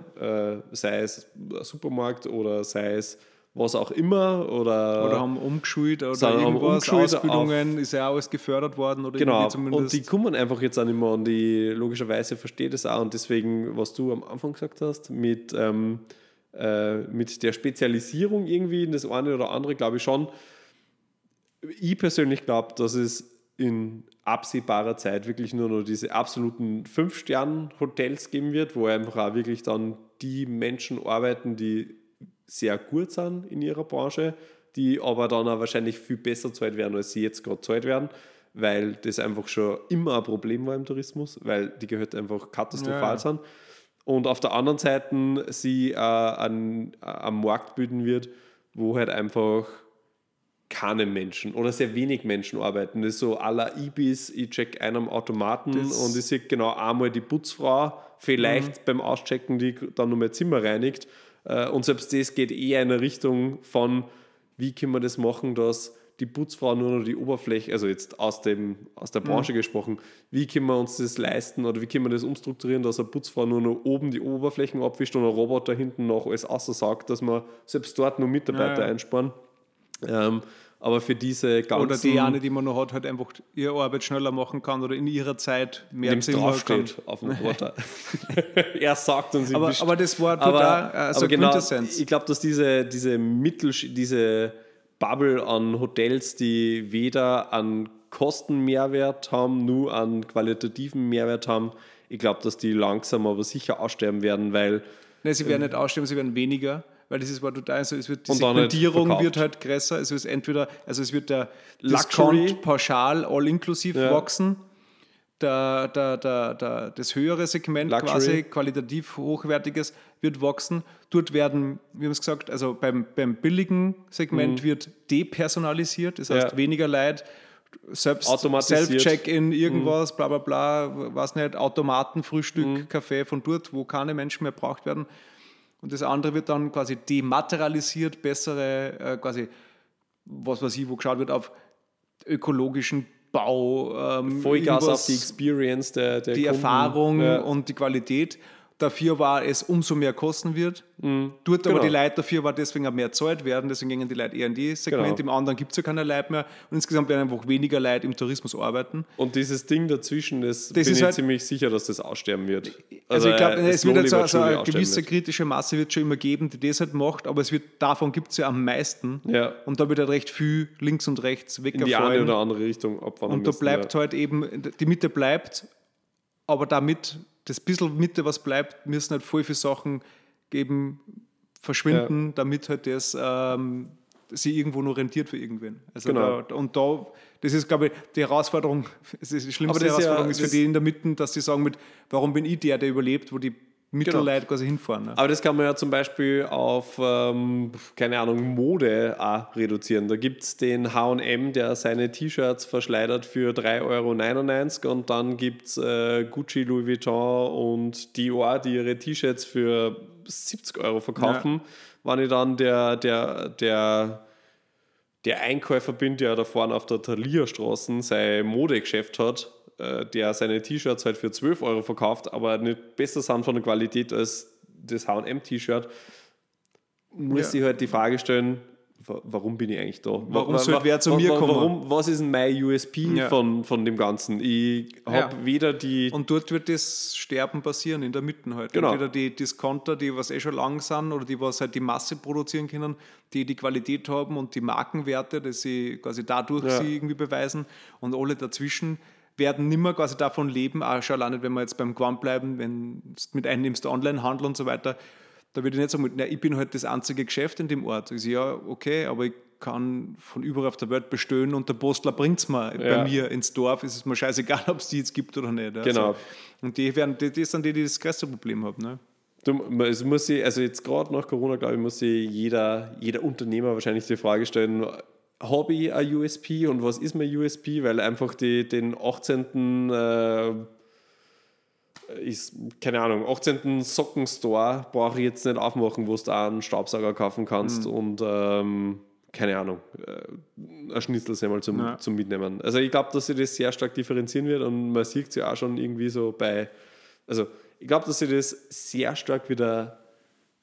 äh, sei es ein Supermarkt oder sei es was auch immer. Oder, oder haben umgeschult oder irgendwas, umgeschult Ausbildungen, ist ja alles gefördert worden oder Genau, irgendwie zumindest. und die kommen einfach jetzt auch nicht mehr und die logischerweise versteht es auch und deswegen, was du am Anfang gesagt hast, mit, ähm, äh, mit der Spezialisierung irgendwie in das eine oder andere, glaube ich schon. Ich persönlich glaube, dass es in absehbarer Zeit wirklich nur noch diese absoluten Fünf-Sterne-Hotels geben wird, wo einfach auch wirklich dann die Menschen arbeiten, die sehr gut sind in ihrer Branche, die aber dann auch wahrscheinlich viel besser zahlt werden, als sie jetzt gerade zahlt werden, weil das einfach schon immer ein Problem war im Tourismus, weil die Gehälter einfach katastrophal Ja, sind. Und auf der anderen Seite sie äh, an, am Markt bilden wird, wo halt einfach keine Menschen oder sehr wenig Menschen arbeiten. Das ist so la Ibis, ich check einen am Automaten Das- und ich sehe genau einmal die Putzfrau, vielleicht beim Auschecken, die dann nur mein Zimmer reinigt. Äh, Und selbst das geht eher in eine Richtung von, wie können wir das machen, dass die Putzfrau nur noch die Oberfläche, also jetzt aus, dem, aus der Branche gesprochen, wie können wir uns das leisten oder wie können wir das umstrukturieren, dass eine Putzfrau nur noch oben die Oberflächen abwischt und ein Roboter hinten noch alles aussaugt, dass wir selbst dort nur Mitarbeiter Ja, ja. einsparen. Ähm, aber für diese ganzen... oder die eine, die man noch hat, halt einfach ihre Arbeit schneller machen kann oder in ihrer Zeit mehr dem es Zimmer draufsteht auf dem Roboter. er sagt uns Aber, aber das war total aber, äh, so aber genau, ich glaube, dass diese, diese Mittel, diese Bubble an Hotels, die weder an Kostenmehrwert haben, nur an qualitativen Mehrwert haben, ich glaube, dass die langsam aber sicher aussterben werden, weil Nein, sie werden nicht aussterben, sie werden weniger, weil das ist war total so, es wird die Und halt Segmentierung verkauft. wird halt größer, es wird entweder, also es wird der Luxury. Discount pauschal all inklusiv Ja. wachsen, der, der, der, der, das höhere Segment Luxury. quasi qualitativ hochwertiges wird wachsen. Dort werden, wie haben es gesagt, also beim, beim billigen Segment wird depersonalisiert, das heißt Mhm. Ja. weniger Leid, selbst Automatisiert. Mhm. Self-Check-in, irgendwas, bla bla bla, weiß nicht, Automaten, Frühstück, Mhm. Kaffee von dort, wo keine Menschen mehr braucht werden. Und das andere wird dann quasi dematerialisiert, bessere, äh, quasi, was weiß ich, wo geschaut wird auf ökologischen Bau, ähm, Vollgas auf die Experience der, der die Kunden. Erfahrung Ja. und die Qualität. Dafür war es umso mehr kosten wird. Dort aber Genau. die Leute dafür war deswegen auch mehr zahlt werden, deswegen gingen die Leute eher in die Segment. Genau. Im anderen gibt es ja keine Leute mehr. Und insgesamt werden einfach weniger Leute im Tourismus arbeiten. Und dieses Ding dazwischen, das, bin ist ich halt- ziemlich sicher, dass das aussterben wird. Also, ich glaube, äh, es wird jetzt so, Slowly so but surely eine gewisse kritische Masse wird schon immer geben, die das halt macht, aber es wird, davon gibt es ja am meisten. Ja. Und da wird halt recht viel links und rechts in die eine oder andere Richtung abwandern Und da müssen, bleibt ja. halt eben, die Mitte bleibt, aber damit, das bisschen Mitte, was bleibt, müssen halt voll viele Sachen eben verschwinden, damit halt das ähm, sie irgendwo noch rentiert für irgendwen. Also Genau. da, und da, das ist, glaube ich, die Herausforderung, die schlimmste ist ja- Herausforderung ist für die in der Mitte, dass sie sagen, mit, warum bin ich der, der überlebt, wo die Genau. Mittelleute quasi hinfahren. Ne? Aber das kann man ja zum Beispiel auf, ähm, keine Ahnung, Mode auch reduzieren. Da gibt es den HM, der seine T-Shirts verschleudert für 3,99 Euro und dann gibt es äh, Gucci, Louis Vuitton und Dior, die ihre T-Shirts für 70 Euro verkaufen. Wenn ich dann der, der, der, der Einkäufer bin, der da vorne auf der Thalia-Straße sein Modegeschäft hat, der seine T-Shirts halt für 12 Euro verkauft, aber nicht besser sind von der Qualität als das HM-T-Shirt, muss Ja. ich halt die Frage stellen, wa- warum bin ich eigentlich da? Warum Wa- sollte wer zu mir kommen? Warum, was ist denn mein USP Ja. von, von dem Ganzen? Ich habe Ja. weder die. Und dort wird das Sterben passieren, in der Mitte halt. Genau. Entweder die Discounter, die was eh schon lang sind, oder die was halt die Masse produzieren können, die die Qualität haben und die Markenwerte, dass sie quasi dadurch Ja. sie irgendwie beweisen. Und alle dazwischen werden nimmer quasi davon leben, auch schon alleine, wenn wir jetzt beim Quant bleiben, wenn du mit einnimmst, Onlinehandel und so weiter, da würde ich nicht sagen, na, ich bin halt das einzige Geschäft in dem Ort. Ich sage, ja, okay, aber ich kann von überall auf der Welt bestellen und der Postler bringt es mir Ja. bei mir ins Dorf. Es ist mir scheißegal, ob es die jetzt gibt oder nicht. Also, Genau. Und die, werden, die, die sind die, die das größte Problem haben. Ne? Du, es muss sich, also jetzt gerade nach Corona, glaube ich, muss sich jeder, jeder Unternehmer wahrscheinlich die Frage stellen, habe ich ein USP und was ist mein USP? Weil einfach die, den 18. Äh, ist, keine Ahnung, 18. Sockenstore brauche ich jetzt nicht aufmachen, wo du auch einen Staubsauger kaufen kannst und ähm, keine Ahnung, äh, ein Schnitzelsemmel zum, Ja. zum Mitnehmen. Also ich glaube, dass sich das sehr stark differenzieren wird und man sieht es ja auch schon irgendwie so bei, also ich glaube, dass sich das sehr stark wieder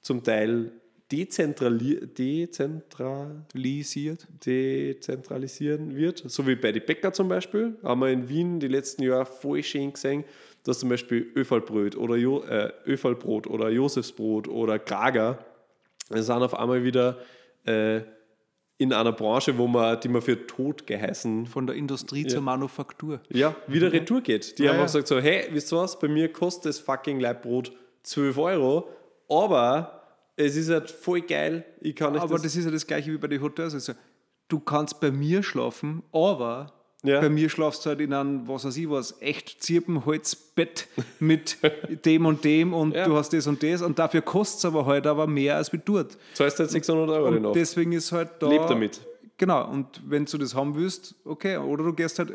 zum Teil dezentrali dezentra Lisiert. dezentralisieren wird, so wie bei den Bäcker zum Beispiel. Haben wir in Wien die letzten Jahre voll schön gesehen, dass zum Beispiel Öfalbrot oder, jo äh, Öfalbrot oder Josefsbrot oder Krager sind auf einmal wieder äh, in einer Branche, wo man, die man für tot geheißen Von der Industrie zur Manufaktur. ja, wieder retour geht. Die Ja, einfach ja. sagt so, hey, wisst ihr was, bei mir kostet das fucking Leibbrot 12 Euro, aber es ist halt voll geil, ich kann nicht Aber das ist ja das gleiche wie bei den Hotels. Also, du kannst bei mir schlafen, aber Ja. bei mir schlafst du halt in einem, was weiß ich was, echt Zirpenholzbett mit dem und dem und Ja. du hast das und das und dafür kostet es aber halt aber mehr als wie dort. zahlst halt 600 Euro Und noch. deswegen ist halt da. Leb damit. Genau, und wenn du das haben willst, okay. Oder du gehst halt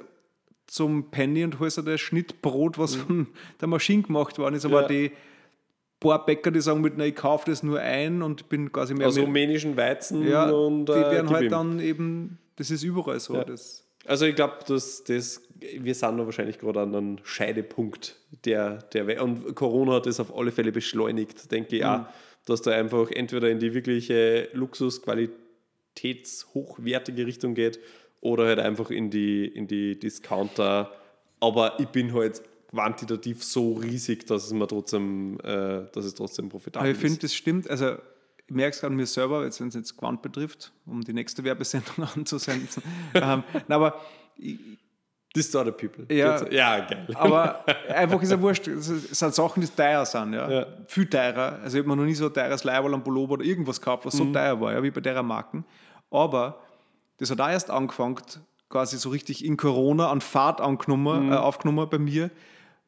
zum Penny und holst halt ein Schnittbrot, was von der Maschine gemacht worden ist. Aber Mhm. Ja. die paar Bäcker, die sagen mit, na, ich kaufe das nur ein und bin quasi mehr Aus mit, rumänischen Weizen ja, und die äh, werden gib halt ihm. dann eben, das ist überall so. Ja. Das, Also ich glaube, dass das, wir sind da wahrscheinlich gerade an einem Scheidepunkt der, der We und Corona hat das auf alle Fälle beschleunigt, denke ich Mhm. auch, dass da einfach entweder in die wirkliche Luxus-Qualitäts-hochwertige Richtung geht oder halt einfach in die, in die Discounter. Aber ich bin halt quantitativ so riesig, dass es mir trotzdem, äh, dass es trotzdem profitabel aber ich finde, ist. das stimmt. Also, ich merke es an mir selber, jetzt, wenn es jetzt Quant betrifft, um die nächste Werbesendung anzusenden. ähm, na, aber ich, This the people. Ja. ja geil. Aber einfach ist ja wurscht. Es sind Sachen, die teuer sind. Ja. Ja. Viel teurer. Also ich habe mir noch nie so ein teures Leiberl am Pullover oder irgendwas gehabt, was so Mhm. teuer war, ja, wie bei der Marken. Aber das hat auch erst angefangen, quasi so richtig in Corona an Fahrt angenommen, Mhm. äh, aufgenommen bei mir,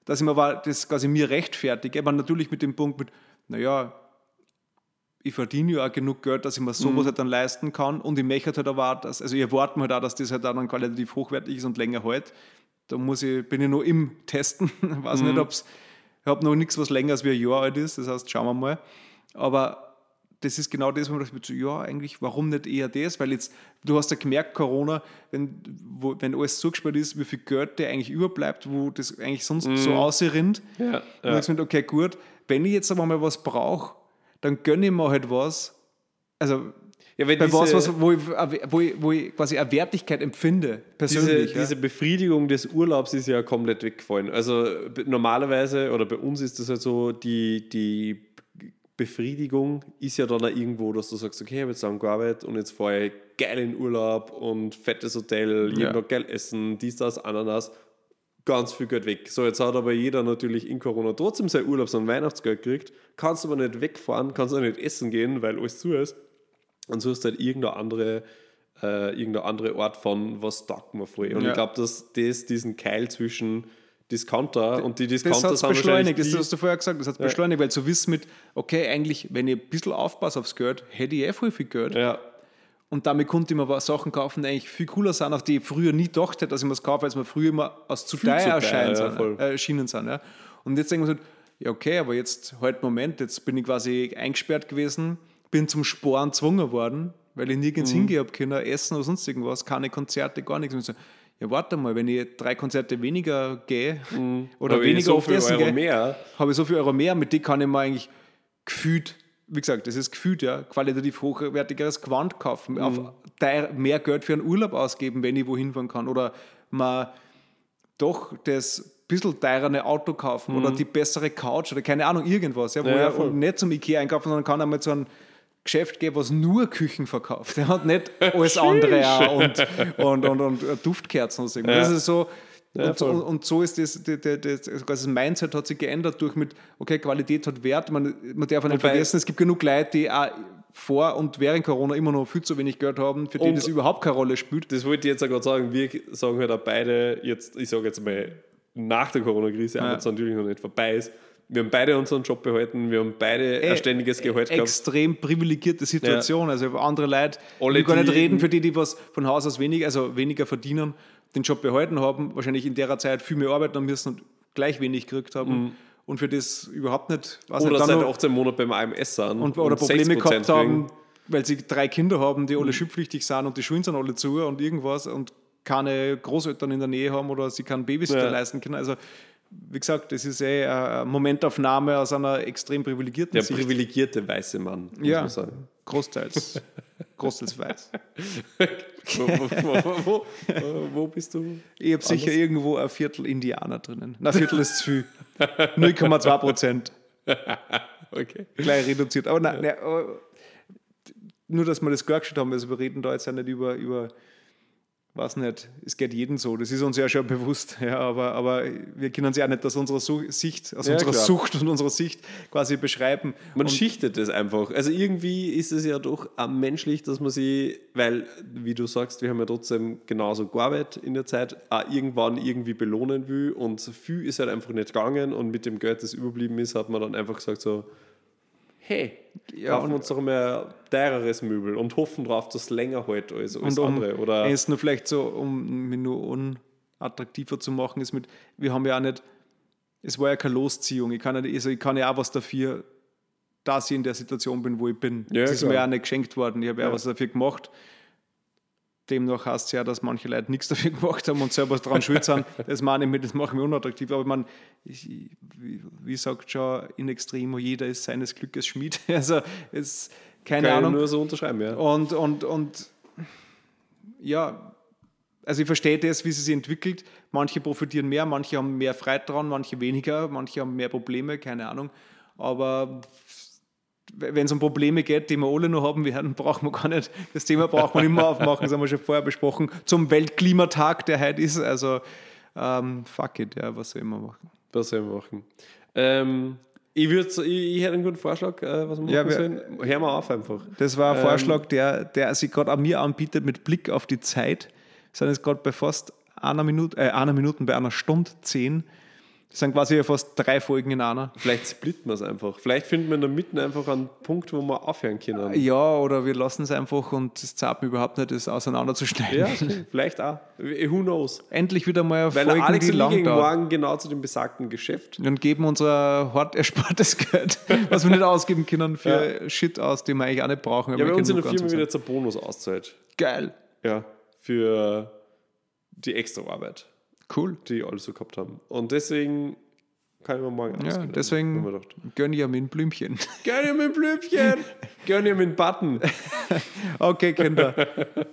dass ich mir das quasi mir rechtfertige. Aber natürlich mit dem Punkt mit, naja, ich verdiene ja auch genug Geld, dass ich mir sowas halt dann leisten kann. Und ich möchte halt aber auch, dass, also ich erwarte mir halt auch, dass das halt dann qualitativ hochwertig ist und länger hält. Da muss ich, bin ich noch im Testen. Ich weiß nicht, ob es, ich habe noch nichts, was länger als wie ein Jahr alt ist. Das heißt, schauen wir mal. Aber das ist genau das, wo man dachte, so, ja, eigentlich, warum nicht eher das? Weil jetzt, du hast ja gemerkt, Corona, wenn, wo, wenn alles zugesperrt ist, wie viel Geld der eigentlich überbleibt, wo das eigentlich sonst Mhm. so ausrinnt. Ja, Und ja. dann okay, gut, wenn ich jetzt aber mal was brauche, dann gönne ich mir halt was. Also Ja, bei diese, was, was, wo, ich, wo, ich, wo ich quasi eine Wertigkeit empfinde, diese, persönlich. ja. diese Befriedigung des Urlaubs ist ja komplett weggefallen. Also normalerweise, oder bei uns ist das halt so, die, die Befriedigung ist ja dann auch irgendwo, dass du sagst, okay, ich habe jetzt lang gearbeitet und jetzt fahre ich geil in Urlaub und fettes Hotel, jeden Ja. Tag geil essen, dies, das, Ananas, ganz viel Geld weg. So, jetzt hat aber jeder natürlich in Corona trotzdem sein Urlaubs- und Weihnachtsgeld gekriegt, kannst aber nicht wegfahren, kannst auch nicht essen gehen, weil alles zu ist. Und suchst halt irgendeine andere, äh, irgendeine andere Art von, was taugt mir voll. Und Ja. ich glaube, dass das diesen Keil zwischen Discounter und die das Discounter hat es sind beschleunigt, das hast du vorher gesagt, das hat Ja. beschleunigt, weil zu wissen mit, okay, eigentlich, wenn ich ein bisschen aufpasse aufs Geld, hätte ich eh voll viel Geld. ja, Und damit konnte ich mir Sachen kaufen, die eigentlich viel cooler sind, auf die ich früher nie gedacht hätte, dass ich mir das kaufe, weil es mir früher immer als zu teuer erscheinen ja, sind, äh, erschienen sind. Ja. Und jetzt denke ich mir so, ja okay, aber jetzt, halt Moment, jetzt bin ich quasi eingesperrt gewesen, bin zum Sporen gezwungen worden, weil ich nirgends Mhm. hingehen habe können, essen oder sonst irgendwas, keine Konzerte, gar nichts. Und so, ja warte mal, wenn ich drei Konzerte weniger gehe oder aber weniger so oft essen Euro gehe, mehr. habe ich so viel Euro mehr, mit denen kann ich mir eigentlich gefühlt, wie gesagt, das ist gefühlt, ja, qualitativ hochwertigeres Gewand kaufen, auf teuer, mehr Geld für einen Urlaub ausgeben, wenn ich wohin fahren kann. Oder mal doch das bisschen teurere Auto kaufen oder die bessere Couch oder keine Ahnung, irgendwas, ja, wo Ja, ich nicht zum Ikea einkaufen, sondern kann einmal zu einem Geschäft gehen, was nur Küchen verkauft. Der hat nicht alles andere auch und, und, und, und Duftkerzen und so. Das ist so, Ja, und, voll. und, so ist das, das, das, das, Mindset hat sich geändert durch mit, okay, Qualität hat Wert. Man, man darf nicht Wobei- vergessen, es gibt genug Leute, die auch vor und während Corona immer noch viel zu wenig Geld haben, für die das überhaupt keine Rolle spielt. Das wollte ich jetzt auch gerade sagen. Wir sagen halt auch beide, jetzt, ich sage jetzt mal, nach der Corona-Krise, Ja. wenn es natürlich noch nicht vorbei ist, wir haben beide unseren Job behalten, wir haben beide ein ständiges Gehalt gehabt. Extrem privilegierte Situation. Also andere Leute, Alle, will gar nicht die- reden, für die, die was von Haus aus weniger, also weniger verdienen, den Job behalten haben, wahrscheinlich in der Zeit viel mehr arbeiten haben müssen und gleich wenig gekriegt haben. Und für das überhaupt nicht, was Mhm. Oder nicht, seit noch- 18 Monaten beim AMS sind. und, oder 60% Probleme gehabt haben, kriegen. weil sie drei Kinder haben, die alle Mhm. schulpflichtig sind und die Schulen sind alle zu und irgendwas und keine Großeltern in der Nähe haben oder sie keinen Babysitter Ja. leisten können. Also wie gesagt, das ist eh eine Momentaufnahme aus einer extrem privilegierten Der Sicht. privilegierte weiße Mann, muss Ja, man sagen. großteils. großteils weiß. Wo, wo, wo, wo, bist du? Ich habe sicher irgendwo ein Viertel Indianer drinnen. Na, ein Viertel ist zu viel. 0,2 Prozent. Okay. Gleich reduziert. Aber nein, nein, aber nur, dass wir das klargestellt haben, also wir reden da jetzt ja nicht über, über weiß nicht, es geht jedem so, das ist uns ja schon bewusst, ja, aber, aber wir können es ja auch nicht aus unserer Sicht, aus Ja, unserer klar. Sucht und unserer Sicht quasi beschreiben. Man und, schichtet es einfach. Also irgendwie ist es ja doch auch menschlich, dass man sie, weil, wie du sagst, wir haben ja trotzdem genauso gearbeitet in der Zeit, auch irgendwann irgendwie belohnen will und viel ist halt einfach nicht gegangen und mit dem Geld, das überblieben ist, hat man dann einfach gesagt so, hey, Ja, kaufen uns doch ein teureres Möbel und hoffen darauf, dass es länger hält als alles und um andere. Oder eins nur vielleicht so, um mich nur unattraktiver zu machen, ist mit, wir haben ja auch nicht, es war ja keine Losziehung, ich kann ja, also ich kann ja auch was dafür, dass ich in der Situation bin, wo ich bin. Ja, das ist klar. mir ja auch nicht geschenkt worden, ich habe ja, Ja. was dafür gemacht. Demnach heißt es ja, dass manche Leute nichts dafür gemacht haben und selber daran schuld sind. Das meine ich mit, das macht mich unattraktiv. Aber man, ich, wie, wie sagt schon in Extremo, jeder ist seines Glückes Schmied. Also es keine kann ich Ahnung. nur so unterschreiben, ja. Und, und, und ja, also ich verstehe das, wie sie sich entwickelt. Manche profitieren mehr, manche haben mehr Freude dran, manche weniger, manche haben mehr Probleme, keine Ahnung. Aber wenn es um Probleme geht, die wir alle noch haben werden, brauchen wir gar nicht, das Thema braucht man immer aufmachen, das haben wir schon vorher besprochen, zum Weltklimatag, der heute ist. Also ähm, fuck it, ja, was soll ich immer machen. Was sollen wir machen? Ähm, ich, würd, ich, ich hätte einen guten Vorschlag, äh, was wir Ja, machen wir- sollen. Hör mal auf einfach. Das war ein Vorschlag, der, der sich gerade an mir anbietet mit Blick auf die Zeit. Wir sind jetzt gerade bei fast einer Minute, äh, einer Minute, bei einer Stunde zehn. Das sind quasi fast drei Folgen in einer. Vielleicht splitten wir es einfach. Vielleicht finden wir in der Mitte einfach einen Punkt, wo wir aufhören können. Ja, oder wir lassen es einfach und es zahlt mir überhaupt nicht, das auseinanderzuschneiden. Ja, vielleicht auch. Who knows? Endlich wieder mal Weil Folgen, Alex die lang morgen genau zu dem besagten Geschäft. Und geben unser hart erspartes Geld, was wir nicht ausgeben können, für Shit aus, den wir eigentlich auch nicht brauchen. Ja, bei uns in der Firma wird jetzt ein Bonus auszahlt. Geil. Ja, für die extra Arbeit, Cool. die alle so gehabt haben. Und deswegen kann ich mir morgen Ja. Haben wir deswegen gönn ich mir ein Blümchen. Gönn ihr mir ein Blümchen! Gönn ihr mir einen Button! Okay, Kinder.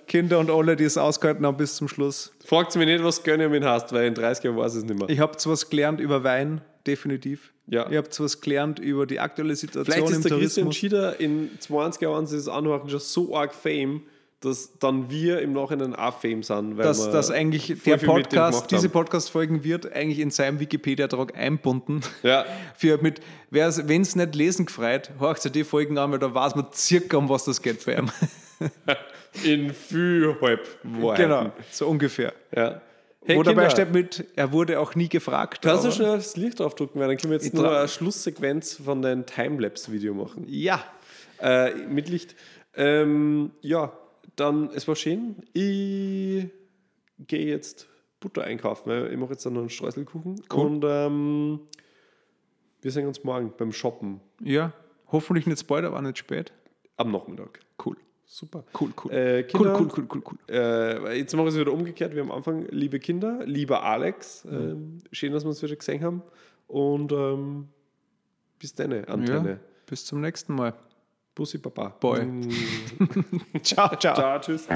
Kinder und alle, die es ausgehalten haben bis zum Schluss. Fragt mich nicht, was Gönn ihr mir heißt, weil in 30 Jahren weiß ich es nicht mehr. Ich habe was gelernt über Wein, definitiv. Ja. Ich habe was gelernt über die aktuelle Situation Vielleicht im ist der Christian Tourismus. Schieder in 20 Jahren dieses Anhören schon so arg Fame, dass dann wir im Nachhinein auch Fame sind. Weil dass, wir dass eigentlich der Podcast, diese. Podcast-Folgen wird eigentlich in seinem Wikipedia-Trag einbunden. Ja, Für mit, wenn es nicht lesen gefreut, horcht sich die Folgen an, weil da weiß man circa, um was das geht bei ihm. in vielhalb Wahrheiten. genau, so ungefähr. Ja. Hey, dabei Kinder, steht mit, er wurde auch nie gefragt. kannst du schnell das Licht draufdrücken, weil dann können wir jetzt nur eine Schlusssequenz von deinem Timelapse-Video machen. Ja, Äh, mit Licht. Ähm, ja, dann, es war schön. Ich gehe jetzt Butter einkaufen, weil ich mache jetzt dann noch einen Streuselkuchen. Und ähm, wir sehen uns morgen beim Shoppen ja. Hoffentlich nicht bald, aber nicht spät. am Nachmittag. Cool. Super. Cool, cool. Äh, cool, Kinder, cool, cool, cool, cool. Äh, jetzt machen wir es wieder umgekehrt. Wir am Anfang, liebe Kinder, lieber Alex, Mhm. ähm, schön, dass wir uns wieder gesehen haben. Und ähm, bis dann, Antenne. Ja, bis zum nächsten Mal. Bussi Papa. Boy. Mm. Ciao, ciao. Ciao, tschüss.